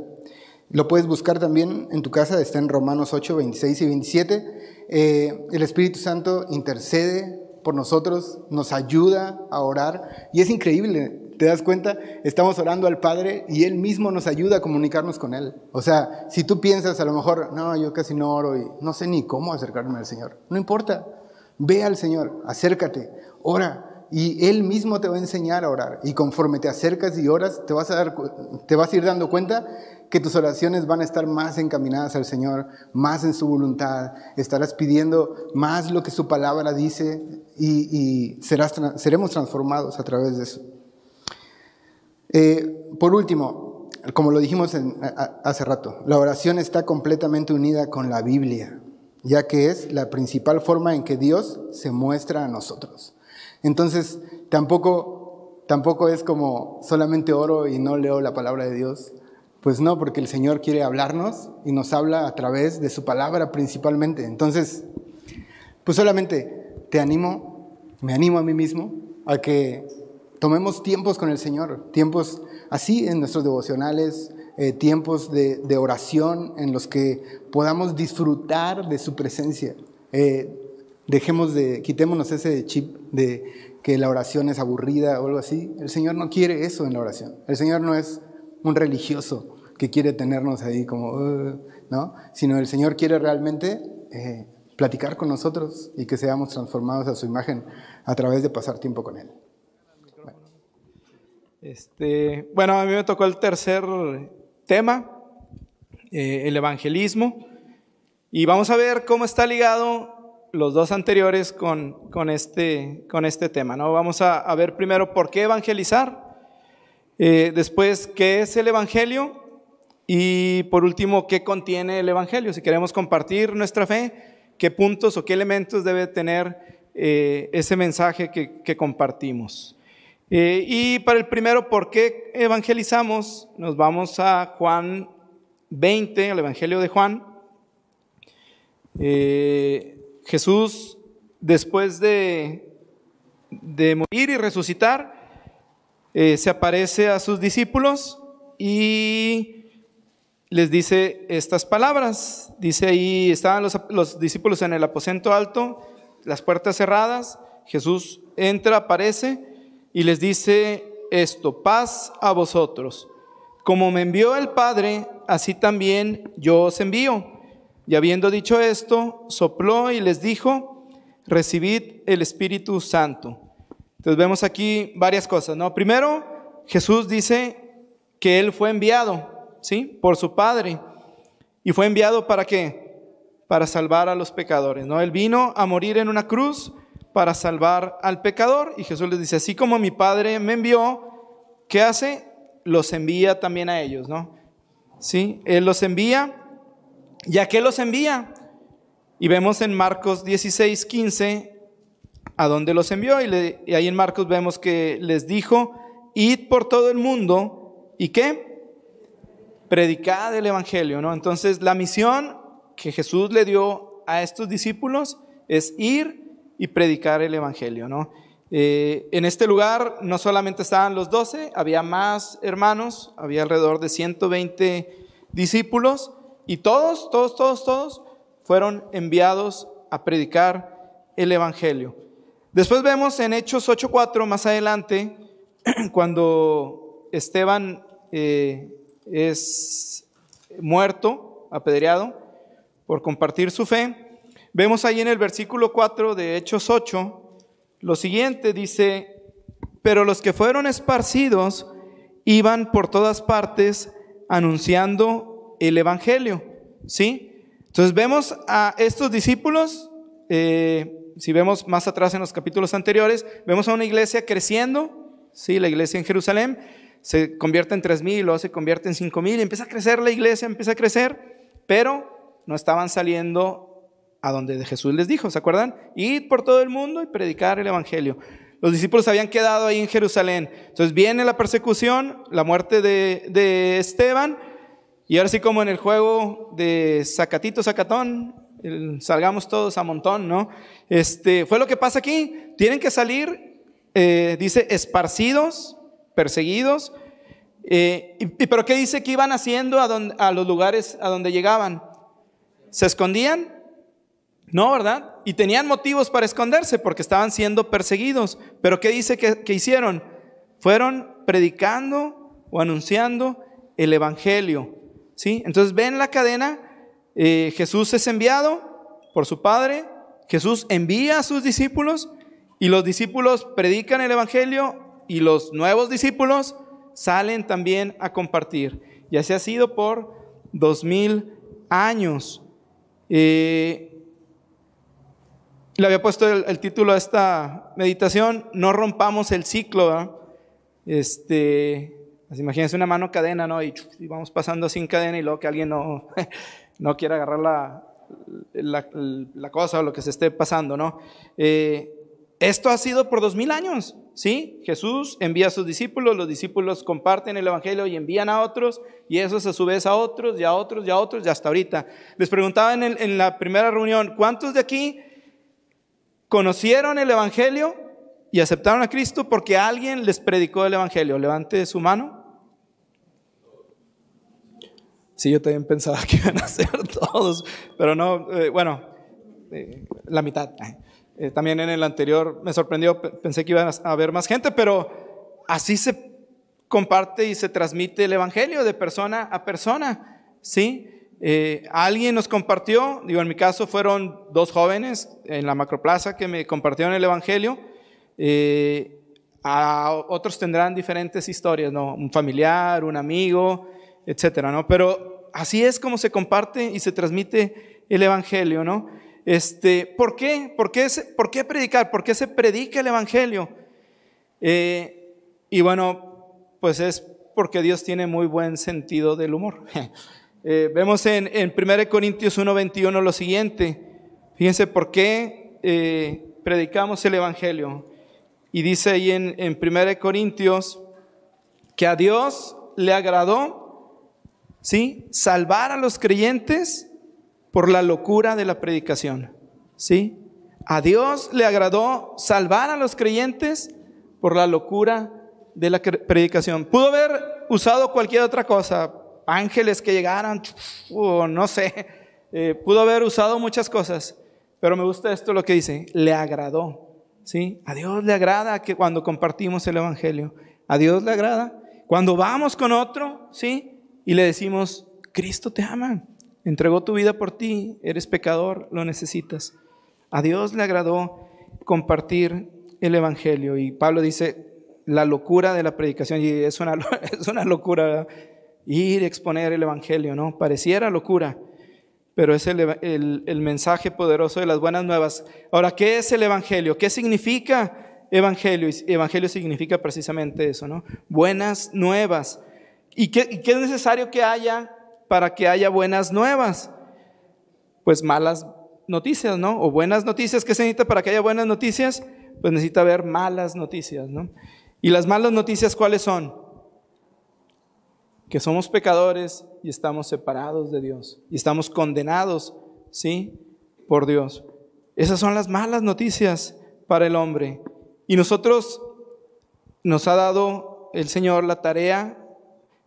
Lo puedes buscar también en tu casa, está en Romanos 8, 26 y 27. Eh, el Espíritu Santo intercede por nosotros, nos ayuda a orar y es increíble. ¿Te das cuenta? Estamos orando al Padre y Él mismo nos ayuda a comunicarnos con Él. O sea, si tú piensas a lo mejor, no, yo casi no oro y no sé ni cómo acercarme al Señor. No importa. Ve al Señor, acércate, ora y Él mismo te va a enseñar a orar. Y conforme te acercas y oras, te vas a, dar, te vas a ir dando cuenta que tus oraciones van a estar más encaminadas al Señor, más en su voluntad, estarás pidiendo más lo que su palabra dice y, seremos transformados a través de eso. Eh, por último, como lo dijimos hace rato, la oración está completamente unida con la Biblia, ya que es la principal forma en que Dios se muestra a nosotros. Entonces, tampoco, tampoco es como solamente oro y no leo la palabra de Dios, pues no, porque el Señor quiere hablarnos y nos habla a través de su palabra principalmente. Entonces, pues solamente te animo, me animo a mí mismo a que tomemos tiempos con el Señor, tiempos así en nuestros devocionales, eh, tiempos de, oración en los que podamos disfrutar de su presencia. Eh, dejemos de, quitémonos ese chip de que la oración es aburrida o algo así. El Señor no quiere eso en la oración. El Señor no es un religioso que quiere tenernos ahí como, uh", ¿no? Sino el Señor quiere realmente eh, platicar con nosotros y que seamos transformados a su imagen a través de pasar tiempo con Él. Bueno. Este, bueno, a mí me tocó el tercer tema, eh, el evangelismo, y vamos a ver cómo está ligado los dos anteriores con, con, este, con este tema. ¿no? Vamos a, ver primero por qué evangelizar, eh, después qué es el Evangelio y por último, ¿qué contiene el Evangelio? Si queremos compartir nuestra fe, ¿qué puntos o qué elementos debe tener eh, ese mensaje que, compartimos? Eh, y para el primero, ¿por qué evangelizamos? Nos vamos a Juan 20, el Evangelio de Juan. Jesús, después de, de, morir y resucitar, se aparece a sus discípulos y les dice estas palabras. Dice ahí, estaban los, discípulos en el aposento alto, las puertas cerradas, Jesús entra, aparece y les dice esto, paz a vosotros. Como me envió el Padre, así también yo os envío. Y habiendo dicho esto, sopló y les dijo, recibid el Espíritu Santo. Entonces vemos aquí varias cosas, ¿no? Primero, Jesús dice que Él fue enviado. ¿sí? Por su Padre. ¿Y fue enviado para qué? Para salvar a los pecadores, ¿no? Él vino a morir en una cruz para salvar al pecador y Jesús les dice, así como mi Padre me envió, ¿qué hace? Los envía también a ellos, ¿no? ¿Sí? Él los envía. ¿Y a qué los envía? Y vemos en Marcos 16, 15 a dónde los envió y, ahí en Marcos vemos que les dijo, id por todo el mundo y qué? predicar el Evangelio, ¿no? Entonces, la misión que Jesús le dio a estos discípulos es ir y predicar el Evangelio, ¿no? Eh, en este lugar no solamente estaban los doce, había más hermanos, había alrededor de 120 discípulos y todos, todos, todos, todos fueron enviados a predicar el Evangelio. Después vemos en Hechos 8.4 más adelante, cuando Esteban eh, es muerto, apedreado, por compartir su fe. Vemos ahí en el versículo 4 de Hechos 8 lo siguiente, dice, pero los que fueron esparcidos iban por todas partes anunciando el Evangelio, ¿sí? Entonces vemos a estos discípulos, eh, si vemos más atrás en los capítulos anteriores, vemos a una iglesia creciendo, ¿sí? La iglesia en Jerusalén, se convierte en tres mil, luego se convierte en cinco mil, empieza a crecer la iglesia, empieza a crecer, pero no estaban saliendo a donde Jesús les dijo, ¿se acuerdan? Ir por todo el mundo y predicar el Evangelio. Los discípulos habían quedado ahí en Jerusalén. Entonces viene la persecución, la muerte de, de Esteban, y ahora sí como en el juego de Zacatito, Zacatón, salgamos todos a montón, ¿no? Este, fue lo que pasa aquí. Tienen que salir, eh, dice, esparcidos, perseguidos. Eh, y, pero ¿qué dice que iban haciendo a, a los lugares a donde llegaban? ¿Se escondían? No, ¿verdad? Y tenían motivos para esconderse porque estaban siendo perseguidos. Pero ¿qué dice que, hicieron? Fueron predicando o anunciando el Evangelio. ¿Sí? Entonces ven la cadena, eh, Jesús es enviado por su Padre, Jesús envía a sus discípulos y los discípulos predican el Evangelio y los nuevos discípulos salen también a compartir. Y así ha sido por dos mil años. Eh, le había puesto el, título a esta meditación, No rompamos el ciclo. Este, imagínense una mano cadena, ¿no? Y, vamos pasando sin cadena y luego que alguien no, no quiera agarrar la, la, cosa o lo que se esté pasando, ¿no? Eh, esto ha sido por dos mil años, ¿sí? Jesús envía a sus discípulos, los discípulos comparten el Evangelio y envían a otros, y esos a su vez a otros, y a otros, y a otros, y hasta ahorita. Les preguntaba en, en la primera reunión, ¿cuántos de aquí conocieron el Evangelio y aceptaron a Cristo porque alguien les predicó el Evangelio. Levante su mano. Sí, yo también pensaba que iban a ser todos, pero no, eh, bueno, eh, la mitad. Eh, también en el anterior me sorprendió, pensé que iban a haber más gente, pero así se comparte y se transmite el Evangelio de persona a persona, ¿sí? Alguien nos compartió, digo, en mi caso fueron dos jóvenes en la macroplaza que me compartieron el Evangelio. A otros tendrán diferentes historias, ¿no? Un familiar, un amigo, etcétera, ¿no? Pero así es como se comparte y se transmite el Evangelio, ¿no? Este, ¿Por qué? ¿Por qué, por qué predicar? ¿Por qué se predica el Evangelio? Eh, y bueno, pues es porque Dios tiene muy buen sentido del humor. Eh, vemos en, en 1 Corintios 1:21 lo siguiente. Fíjense por qué eh, predicamos el Evangelio. Y dice ahí en, en 1 Corintios que a Dios le agradó, ¿sí? Salvar a los creyentes por la locura de la predicación, ¿sí? A Dios le agradó salvar a los creyentes por la locura de la predicación. Pudo haber usado cualquier otra cosa, ángeles que llegaran, o no sé, eh, pudo haber usado muchas cosas, pero me gusta esto lo que dice, le agradó, ¿sí? A Dios le agrada que cuando compartimos el Evangelio, a Dios le agrada cuando vamos con otro, ¿sí? Y le decimos, Cristo te ama, entregó tu vida por ti, eres pecador, lo necesitas. A Dios le agradó compartir el Evangelio y Pablo dice, la locura de la predicación, y es una, es una locura, ir a exponer el Evangelio, ¿no? Pareciera locura, pero es el, el, mensaje poderoso de las buenas nuevas. Ahora, ¿qué es el Evangelio? ¿Qué significa Evangelio? Evangelio significa precisamente eso, ¿no? Buenas nuevas. ¿Y qué, es necesario que haya para que haya buenas nuevas? Pues malas noticias, ¿no? O buenas noticias. ¿Qué se necesita para que haya buenas noticias? Pues necesita haber malas noticias, ¿no? ¿Y las malas noticias cuáles son? que somos pecadores y estamos separados de Dios y estamos condenados, ¿sí? Por Dios. Esas son las malas noticias para el hombre. Y nosotros nos ha dado el Señor la tarea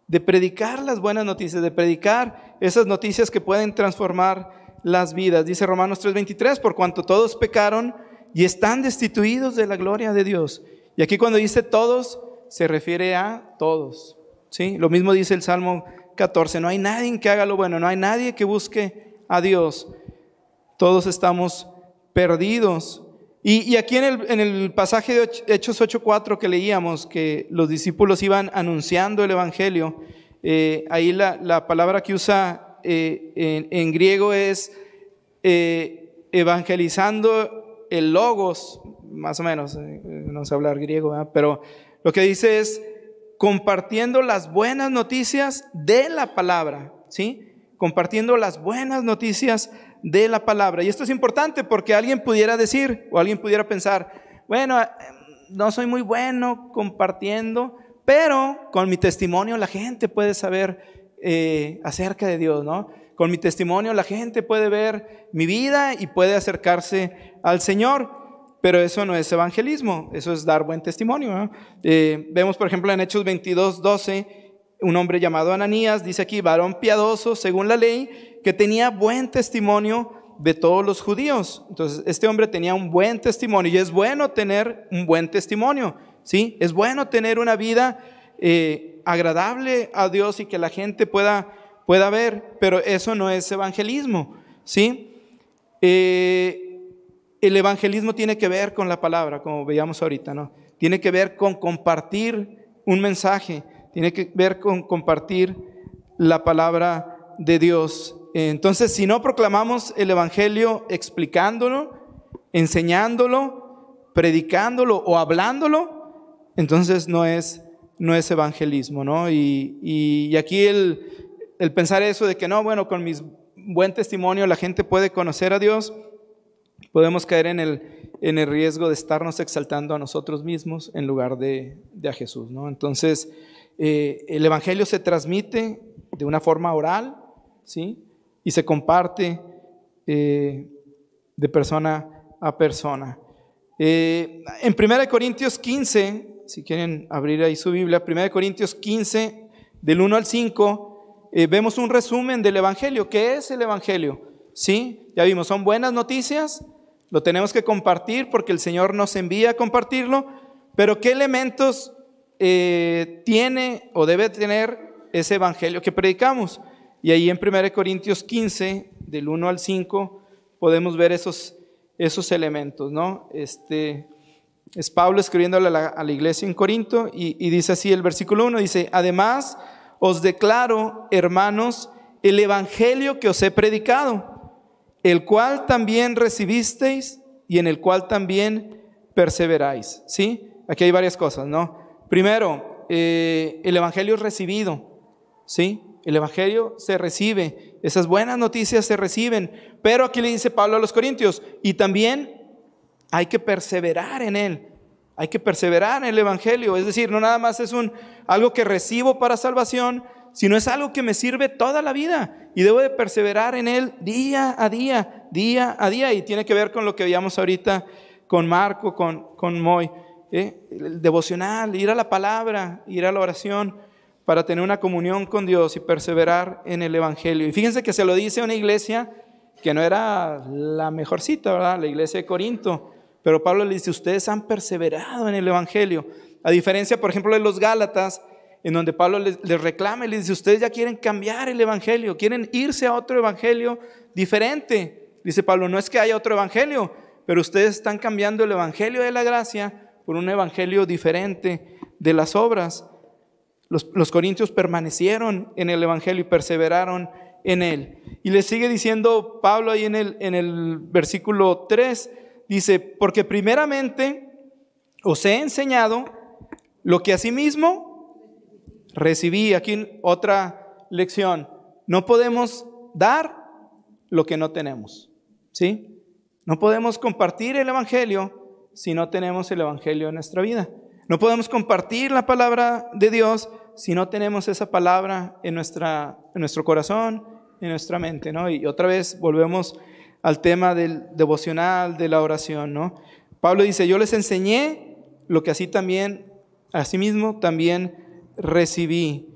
de predicar las buenas noticias, de predicar esas noticias que pueden transformar las vidas. Dice Romanos 3:23, por cuanto todos pecaron y están destituidos de la gloria de Dios. Y aquí cuando dice todos, se refiere a todos. ¿sí? Lo mismo dice el Salmo 14, no hay nadie que haga lo bueno, no hay nadie que busque a Dios. Todos estamos perdidos. Y, aquí en el, en el, pasaje de Hechos 8.4 que leíamos, que los discípulos iban anunciando el Evangelio, eh, ahí la, palabra que usa eh, en, griego es eh, evangelizando el logos, más o menos, no sé hablar griego, pero lo que dice es compartiendo las buenas noticias de la palabra, ¿sí? Compartiendo las buenas noticias de la palabra. Y esto es importante porque alguien pudiera decir o alguien pudiera pensar, bueno, no soy muy bueno compartiendo, pero con mi testimonio la gente puede saber eh, acerca de Dios, ¿no? Con mi testimonio la gente puede ver mi vida y puede acercarse al Señor. Pero eso no es evangelismo, eso es dar buen testimonio. Eh, vemos, por ejemplo, en Hechos 22, 12, un hombre llamado Ananías, dice aquí, varón piadoso según la ley, que tenía buen testimonio de todos los judíos. Entonces, este hombre tenía un buen testimonio y es bueno tener un buen testimonio, ¿sí? Es bueno tener una vida eh, agradable a Dios y que la gente pueda, pueda ver, pero eso no es evangelismo, ¿sí? Eh, el evangelismo tiene que ver con la palabra, como veíamos ahorita, ¿no? Tiene que ver con compartir un mensaje, tiene que ver con compartir la palabra de Dios. Entonces, si no proclamamos el Evangelio explicándolo, enseñándolo, predicándolo o hablándolo, entonces no es, no es evangelismo, ¿no? Y, aquí el, el, pensar eso de que no, bueno, con mi buen testimonio la gente puede conocer a Dios, podemos caer en el, en el riesgo de estarnos exaltando a nosotros mismos en lugar de, a Jesús, ¿no? Entonces, eh, el Evangelio se transmite de una forma oral, ¿sí? Y se comparte eh, de persona a persona. Eh, en 1 Corintios 15, si quieren abrir ahí su Biblia, 1 Corintios 15, del 1 al 5, vemos un resumen del Evangelio. ¿Qué es el Evangelio? ¿Sí? Ya vimos, son buenas noticias, lo tenemos que compartir porque el Señor nos envía a compartirlo, pero ¿qué elementos eh, tiene o debe tener ese evangelio que predicamos. Y ahí en 1 Corintios 15, del 1 al 5, podemos ver esos, esos elementos, ¿no? Este, es Pablo escribiéndole a la, iglesia en Corinto y, y dice así el versículo 1, dice, además os declaro, hermanos, el evangelio que os he predicado, el cual también recibisteis y en el cual también perseveráis, ¿sí? Aquí hay varias cosas, ¿no? Primero, eh, el Evangelio es recibido, ¿sí? El Evangelio se recibe, esas buenas noticias se reciben, pero aquí le dice Pablo a los Corintios, y también hay que perseverar en él, hay que perseverar en el Evangelio, es decir, no nada más es un, algo que recibo para salvación, sino es algo que me sirve toda la vida y debo de perseverar en él día a día, día a día, y tiene que ver con lo que veíamos ahorita con Marco, con, con Moy. ¿Eh? el devocional, ir a la palabra, ir a la oración para tener una comunión con Dios y perseverar en el Evangelio. Y fíjense que se lo dice a una iglesia que no era la mejorcita, ¿verdad? La iglesia de Corinto. Pero Pablo le dice, ustedes han perseverado en el Evangelio. A diferencia, por ejemplo, de los Gálatas, en donde Pablo les, reclama y les dice, ustedes ya quieren cambiar el Evangelio, quieren irse a otro Evangelio diferente. Dice Pablo, no es que haya otro Evangelio, pero ustedes están cambiando el Evangelio de la gracia por un evangelio diferente de las obras. Los, corintios permanecieron en el evangelio y perseveraron en él. Y le sigue diciendo Pablo ahí en el, en el versículo 3, dice, porque primeramente os he enseñado lo que asimismo recibí. Aquí otra lección. No podemos dar lo que no tenemos. ¿Sí? No podemos compartir el Evangelio si no tenemos el Evangelio en nuestra vida. No podemos compartir la palabra de Dios si no tenemos esa palabra en, nuestra, en nuestro corazón, en nuestra mente, ¿no? Y otra vez volvemos al tema del devocional, de la oración, ¿no? Pablo dice, yo les enseñé lo que así también, así mismo también recibí.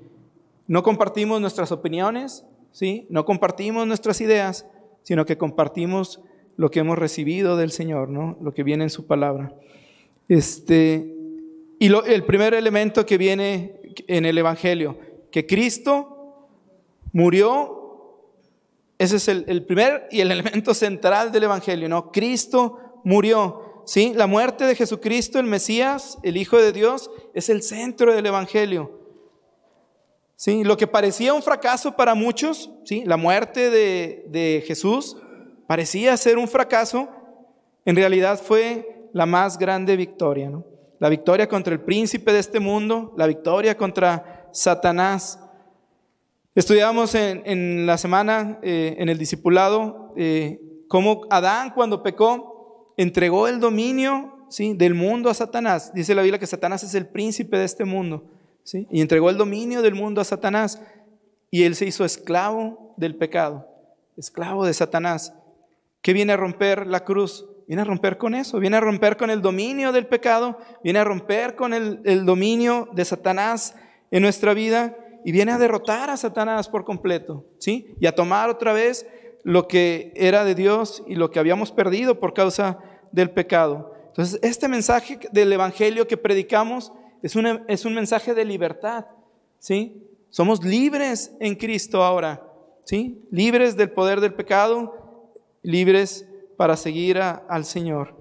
No compartimos nuestras opiniones, ¿sí? No compartimos nuestras ideas, sino que compartimos lo que hemos recibido del Señor, ¿no? Lo que viene en su palabra. Este, y lo, el primer elemento que viene en el Evangelio, que Cristo murió, ese es el, el primer y el elemento central del Evangelio, ¿no? Cristo murió, ¿sí? La muerte de Jesucristo, el Mesías, el Hijo de Dios, es el centro del Evangelio. ¿Sí? Lo que parecía un fracaso para muchos, ¿sí? la muerte de, de Jesús, parecía ser un fracaso, en realidad fue la más grande victoria. ¿no? La victoria contra el príncipe de este mundo, la victoria contra Satanás. Estudiamos en, la semana, eh, en el discipulado, eh, cómo Adán cuando pecó entregó el dominio del mundo a Satanás. Dice la Biblia que Satanás es el príncipe de este mundo. ¿sí? Y entregó el dominio del mundo a Satanás. Y él se hizo esclavo del pecado, esclavo de Satanás. ¿Qué viene a romper la cruz? Viene a romper con eso, viene a romper con el dominio del pecado, viene a romper con el, el dominio de Satanás en nuestra vida y viene a derrotar a Satanás por completo, ¿sí? Y a tomar otra vez lo que era de Dios y lo que habíamos perdido por causa del pecado. Entonces, este mensaje del Evangelio que predicamos es, es un mensaje de libertad, ¿sí? Somos libres en Cristo ahora, ¿sí? Libres del poder del pecado, libres para seguir al Señor.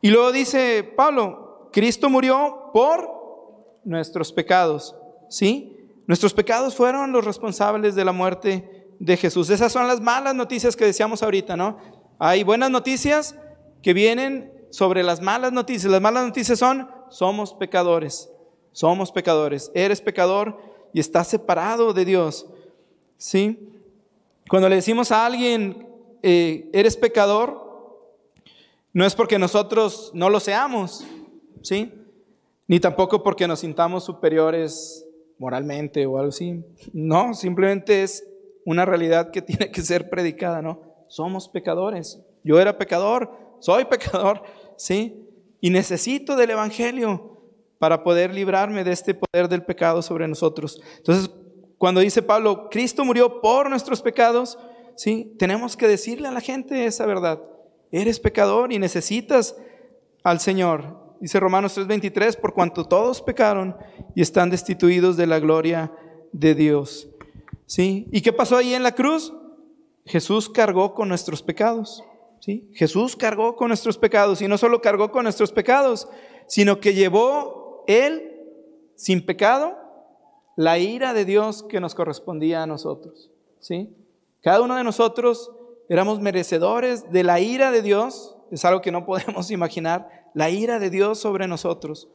Y luego dice Pablo, Cristo murió por nuestros pecados, ¿sí? Nuestros pecados fueron los responsables de la muerte de Jesús. Esas son las malas noticias que decíamos ahorita, ¿no? Hay buenas noticias que vienen sobre las malas noticias. Las malas noticias son, somos pecadores, somos pecadores, eres pecador y estás separado de Dios, ¿sí? Cuando le decimos a alguien, eh, eres pecador, no es porque nosotros no lo seamos, ¿sí? Ni tampoco porque nos sintamos superiores moralmente o algo así. No, simplemente es una realidad que tiene que ser predicada, ¿no? Somos pecadores. Yo era pecador, soy pecador, ¿sí? Y necesito del Evangelio para poder librarme de este poder del pecado sobre nosotros. Entonces, cuando dice Pablo, Cristo murió por nuestros pecados, ¿sí? Tenemos que decirle a la gente esa verdad. Eres pecador y necesitas al Señor. Dice Romanos 3:23, por cuanto todos pecaron y están destituidos de la gloria de Dios. ¿Sí? ¿Y qué pasó ahí en la cruz? Jesús cargó con nuestros pecados. ¿Sí? Jesús cargó con nuestros pecados y no solo cargó con nuestros pecados, sino que llevó él sin pecado la ira de Dios que nos correspondía a nosotros. ¿Sí? Cada uno de nosotros éramos merecedores de la ira de Dios, es algo que no podemos imaginar, la ira de Dios sobre nosotros.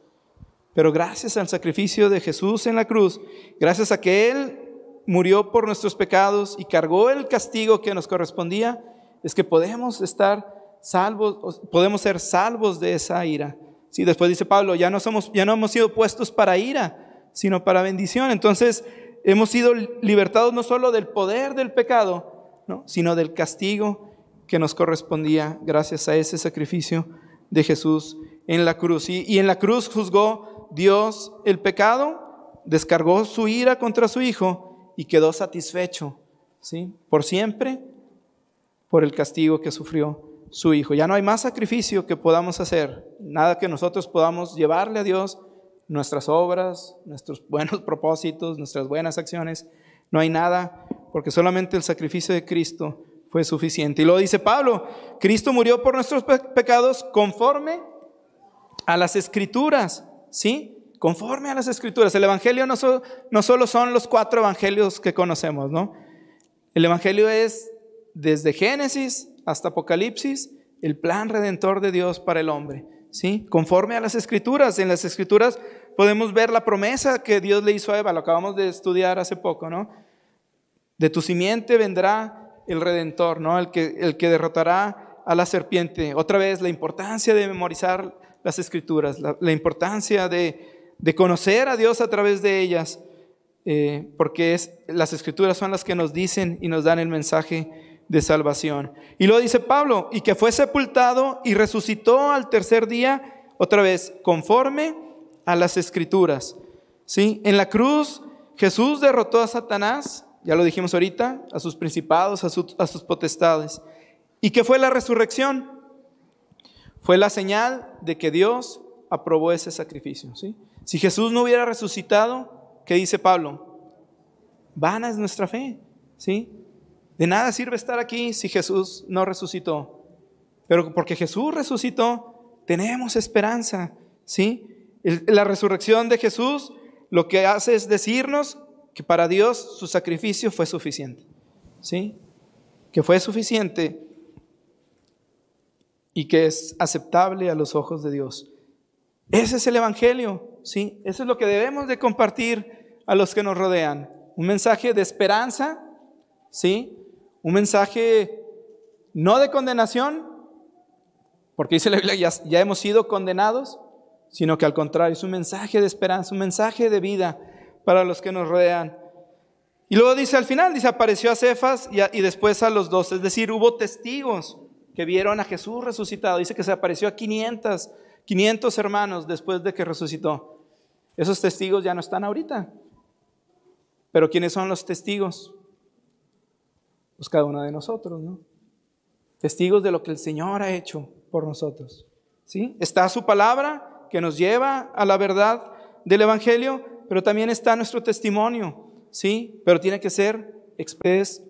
Pero gracias al sacrificio de Jesús en la cruz, gracias a que Él murió por nuestros pecados y cargó el castigo que nos correspondía, es que podemos estar salvos, podemos ser salvos de esa ira. Sí, después dice Pablo, ya no somos, ya no hemos sido puestos para ira, sino para bendición. Entonces, hemos sido libertados no solo del poder del pecado, ¿no? sino del castigo que nos correspondía gracias a ese sacrificio de Jesús en la cruz. Y, en la cruz juzgó Dios el pecado, descargó su ira contra su Hijo y quedó satisfecho, ¿sí? Por siempre, por el castigo que sufrió su Hijo. Ya no hay más sacrificio que podamos hacer, nada que nosotros podamos llevarle a Dios, nuestras obras, nuestros buenos propósitos, nuestras buenas acciones. No hay nada, porque solamente el sacrificio de Cristo fue suficiente. Y luego dice Pablo, Cristo murió por nuestros pecados conforme a las escrituras, ¿sí? Conforme a las escrituras. El Evangelio no, no solo son los cuatro evangelios que conocemos, ¿no? El Evangelio es desde Génesis hasta Apocalipsis el plan redentor de Dios para el hombre, ¿sí? Conforme a las escrituras. En las escrituras podemos ver la promesa que Dios le hizo a Eva, lo acabamos de estudiar hace poco, ¿no? De tu simiente vendrá el redentor, ¿no? El que, el que derrotará a la serpiente. Otra vez, la importancia de memorizar las escrituras, la, importancia de, de, conocer a Dios a través de ellas, eh, porque es, las escrituras son las que nos dicen y nos dan el mensaje de salvación. Y luego dice Pablo, y que fue sepultado y resucitó al tercer día, otra vez, conforme a las escrituras. ¿Sí? En la cruz Jesús derrotó a Satanás ya lo dijimos ahorita, a sus principados, a, sus potestades. ¿Y qué fue la resurrección? Fue la señal de que Dios aprobó ese sacrificio. ¿sí? Si Jesús no hubiera resucitado, ¿qué dice Pablo? Vana es nuestra fe. ¿sí? De nada sirve estar aquí si Jesús no resucitó. Pero porque Jesús resucitó, tenemos esperanza. ¿sí? la resurrección de Jesús lo que hace es decirnos que para Dios su sacrificio fue suficiente. ¿Sí? Que fue suficiente y que es aceptable a los ojos de Dios. Ese es el Evangelio, ¿sí? Eso es lo que debemos de compartir a los que nos rodean. Un mensaje de esperanza, ¿sí? Un mensaje no de condenación, porque dice la Biblia, ya, ya hemos sido condenados, sino que al contrario, es un mensaje de esperanza, un mensaje de vida para los que nos rodean. Y luego dice al final, dice, apareció a Cefas y, después a los dos, es decir, hubo testigos que vieron a Jesús resucitado. Dice que se apareció a 500, 500 hermanos después de que resucitó. Esos testigos ya no están ahorita. Pero ¿quiénes son los testigos? Pues cada uno de nosotros, ¿no? Testigos de lo que el Señor ha hecho por nosotros. ¿Sí? Está su palabra que nos lleva a la verdad del Evangelio, pero también está nuestro testimonio, ¿sí? Pero tiene que ser express,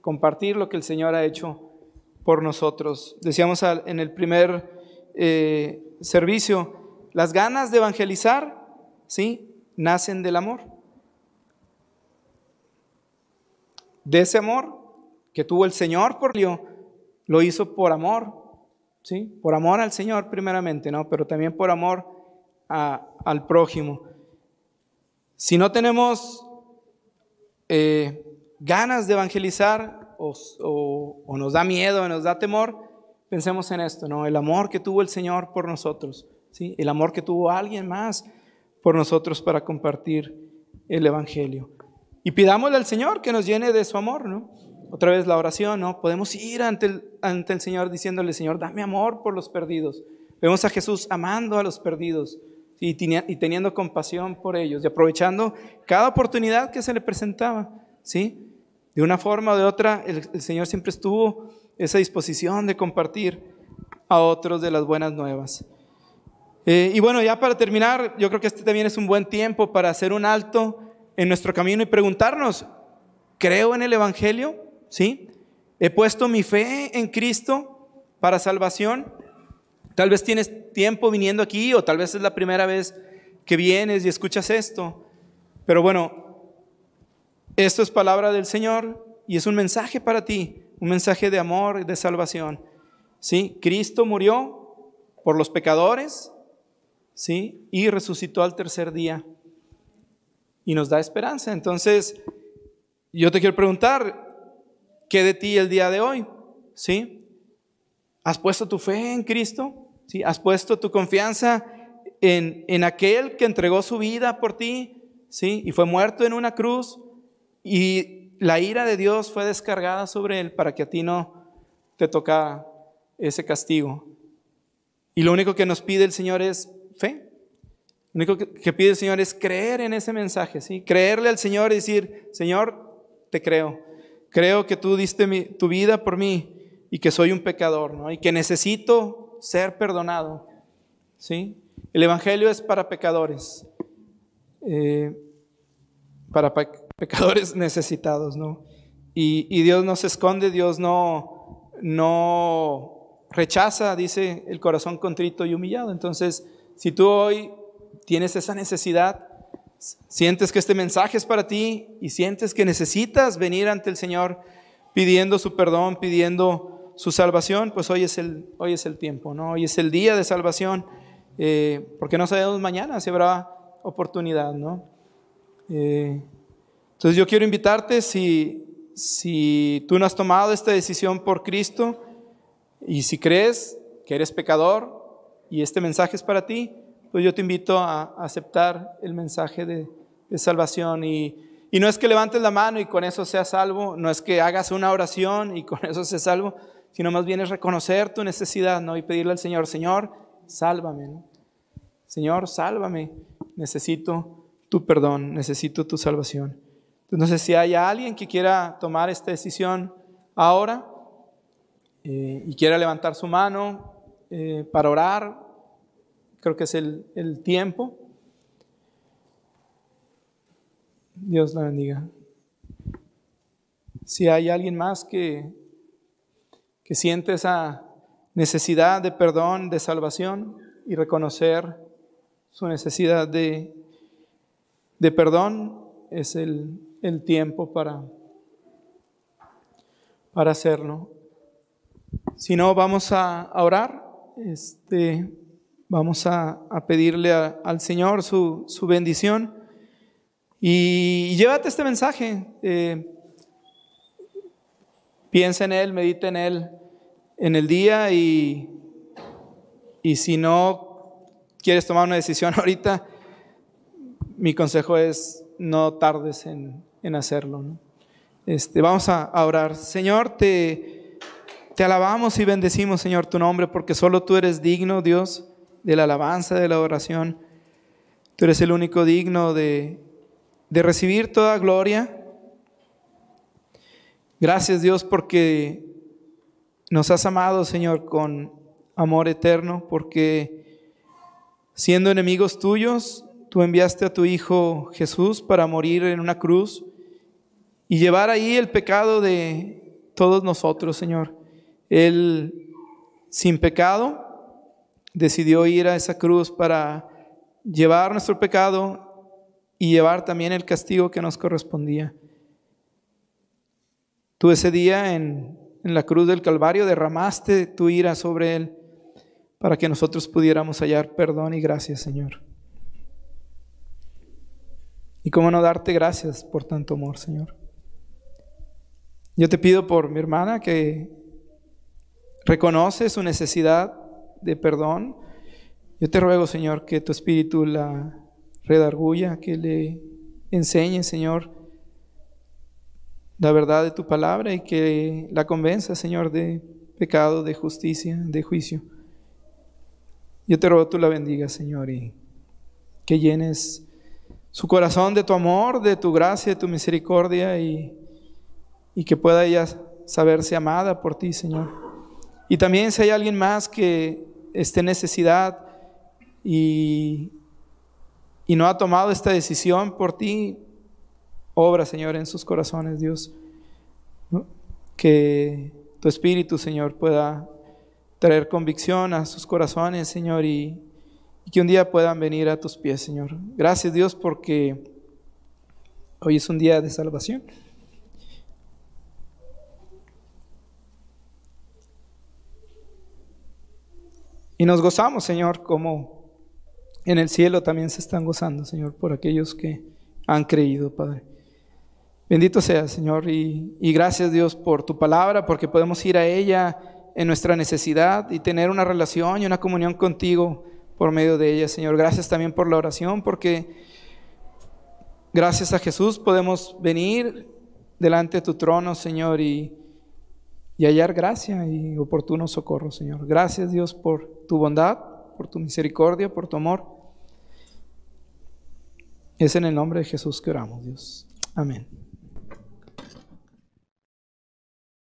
compartir lo que el Señor ha hecho por nosotros. Decíamos en el primer eh, servicio, las ganas de evangelizar, ¿sí? Nacen del amor. De ese amor que tuvo el Señor por Dios, lo hizo por amor, ¿sí? Por amor al Señor primeramente, ¿no? Pero también por amor al prójimo. Si no tenemos eh, ganas de evangelizar o, o- o nos da miedo, o nos da temor, pensemos en esto, ¿no? El amor que tuvo el Señor por nosotros, ¿sí? El amor que tuvo alguien más por nosotros para compartir el Evangelio. Y pidámosle al Señor que nos llene de su amor, ¿no? Otra vez la oración, ¿no? Podemos ir ante el, ante el Señor diciéndole, Señor, dame amor por los perdidos. Vemos a Jesús amando a los perdidos y, teni- y teniendo compasión por ellos y aprovechando cada oportunidad que se le presentaba, ¿sí? De una forma o de otra, el, el Señor siempre estuvo esa disposición de compartir a otros de las buenas nuevas. Eh, y bueno, ya para terminar, yo creo que este también es un buen tiempo para hacer un alto en nuestro camino y preguntarnos, ¿creo en el Evangelio? ¿Sí? ¿He puesto mi fe en Cristo para salvación? Tal vez tienes tiempo viniendo aquí o tal vez es la primera vez que vienes y escuchas esto. Pero bueno, esto es palabra del Señor y es un mensaje para ti, un mensaje de amor y de salvación. ¿Sí? Cristo murió por los pecadores, ¿sí? Y resucitó al tercer día y nos da esperanza. Entonces, yo te quiero preguntar, ¿qué de ti el día de hoy? ¿Sí? ¿Has puesto tu fe en Cristo? ¿Sí? ¿Has puesto tu confianza en, en aquel que entregó su vida por ti? ¿Sí? Y fue muerto en una cruz y la ira de Dios fue descargada sobre él para que a ti no te tocara ese castigo. Y lo único que nos pide el Señor es fe. Lo único que, pide el Señor es creer en ese mensaje, ¿sí? Creerle al Señor y decir, Señor, te creo. Creo que tú diste mi- tu vida por mí y que soy un pecador, ¿no? Y que necesito ser perdonado, ¿sí? El Evangelio es para pecadores, eh, para pe- pecadores necesitados, ¿no? Y, y Dios no se esconde, Dios no, no rechaza, dice, el corazón contrito y humillado. Entonces, si tú hoy tienes esa necesidad, sientes que este mensaje es para ti y sientes que necesitas venir ante el Señor pidiendo su perdón, pidiendo su salvación, pues hoy es el, hoy es el tiempo, ¿no? Hoy es el día de salvación, eh, porque no sabemos mañana si habrá oportunidad, ¿no? Eh, entonces yo quiero invitarte, si, si tú no has tomado esta decisión por Cristo y si crees que eres pecador y este mensaje es para ti, pues yo te invito a aceptar el mensaje de, salvación. Y, y no es que levantes la mano y con eso seas salvo, no es que hagas una oración y con eso seas salvo, sino más bien es reconocer tu necesidad ¿no? y pedirle al Señor, Señor, sálvame. ¿no? Señor, sálvame, necesito tu perdón, necesito tu salvación. Entonces, si hay alguien que quiera tomar esta decisión ahora eh, y quiera levantar su mano eh, para orar, creo que es el, el tiempo. Dios la bendiga. Si hay alguien más que, que siente esa necesidad de perdón, de salvación y reconocer su necesidad de, de perdón, es el, el tiempo para, para hacerlo. Si no, vamos a, orar. Este, vamos a, pedirle al Señor su, bendición. Y, llévate este mensaje. eh, piensa en Él, medita en Él. en el día y, y si no quieres tomar una decisión ahorita, mi consejo es no tardes en, hacerlo. Este, vamos a, orar. Señor, te alabamos y bendecimos, Señor, tu nombre, porque solo tú eres digno, Dios, de la alabanza, de la oración. Tú eres el único digno de, de recibir toda gloria. Gracias, Dios, porque nos has amado, Señor, con amor eterno, porque siendo enemigos tuyos, tú enviaste a tu Hijo Jesús para morir en una cruz y llevar ahí el pecado de todos nosotros, Señor. Él, sin pecado, decidió ir a esa cruz para llevar nuestro pecado y llevar también el castigo que nos correspondía. Tú ese día en, en la cruz del Calvario derramaste tu ira sobre él para que nosotros pudiéramos hallar perdón y gracias, Señor. Y cómo no darte gracias por tanto amor, Señor. Yo te pido por mi hermana que reconoce su necesidad de perdón. Yo te ruego, Señor, que tu espíritu la redarguya, que le enseñe, Señor, la verdad de tu palabra y que la convenza, Señor, de pecado, de justicia, de juicio. Yo te ruego tú la bendiga, Señor, y que llenes su corazón de tu amor, de tu gracia, de tu misericordia y y que pueda ella saberse amada por ti, Señor. Y también si hay alguien más que esté en necesidad y, y no ha tomado esta decisión por ti, obra, Señor, en sus corazones, Dios. Que tu Espíritu, Señor, pueda traer convicción a sus corazones, Señor, y que un día puedan venir a tus pies, Señor. Gracias, Dios, porque hoy es un día de salvación. Y nos gozamos, Señor, como en el cielo también se están gozando, Señor, por aquellos que han creído, Padre. Bendito sea, Señor, y, gracias Dios por tu palabra, porque podemos ir a ella en nuestra necesidad y tener una relación y una comunión contigo por medio de ella, Señor. Gracias también por la oración, porque gracias a Jesús podemos venir delante de tu trono, Señor, y, y hallar gracia y oportuno socorro, Señor. Gracias Dios por tu bondad, por tu misericordia, por tu amor. Es en el nombre de Jesús que oramos, Dios. Amén.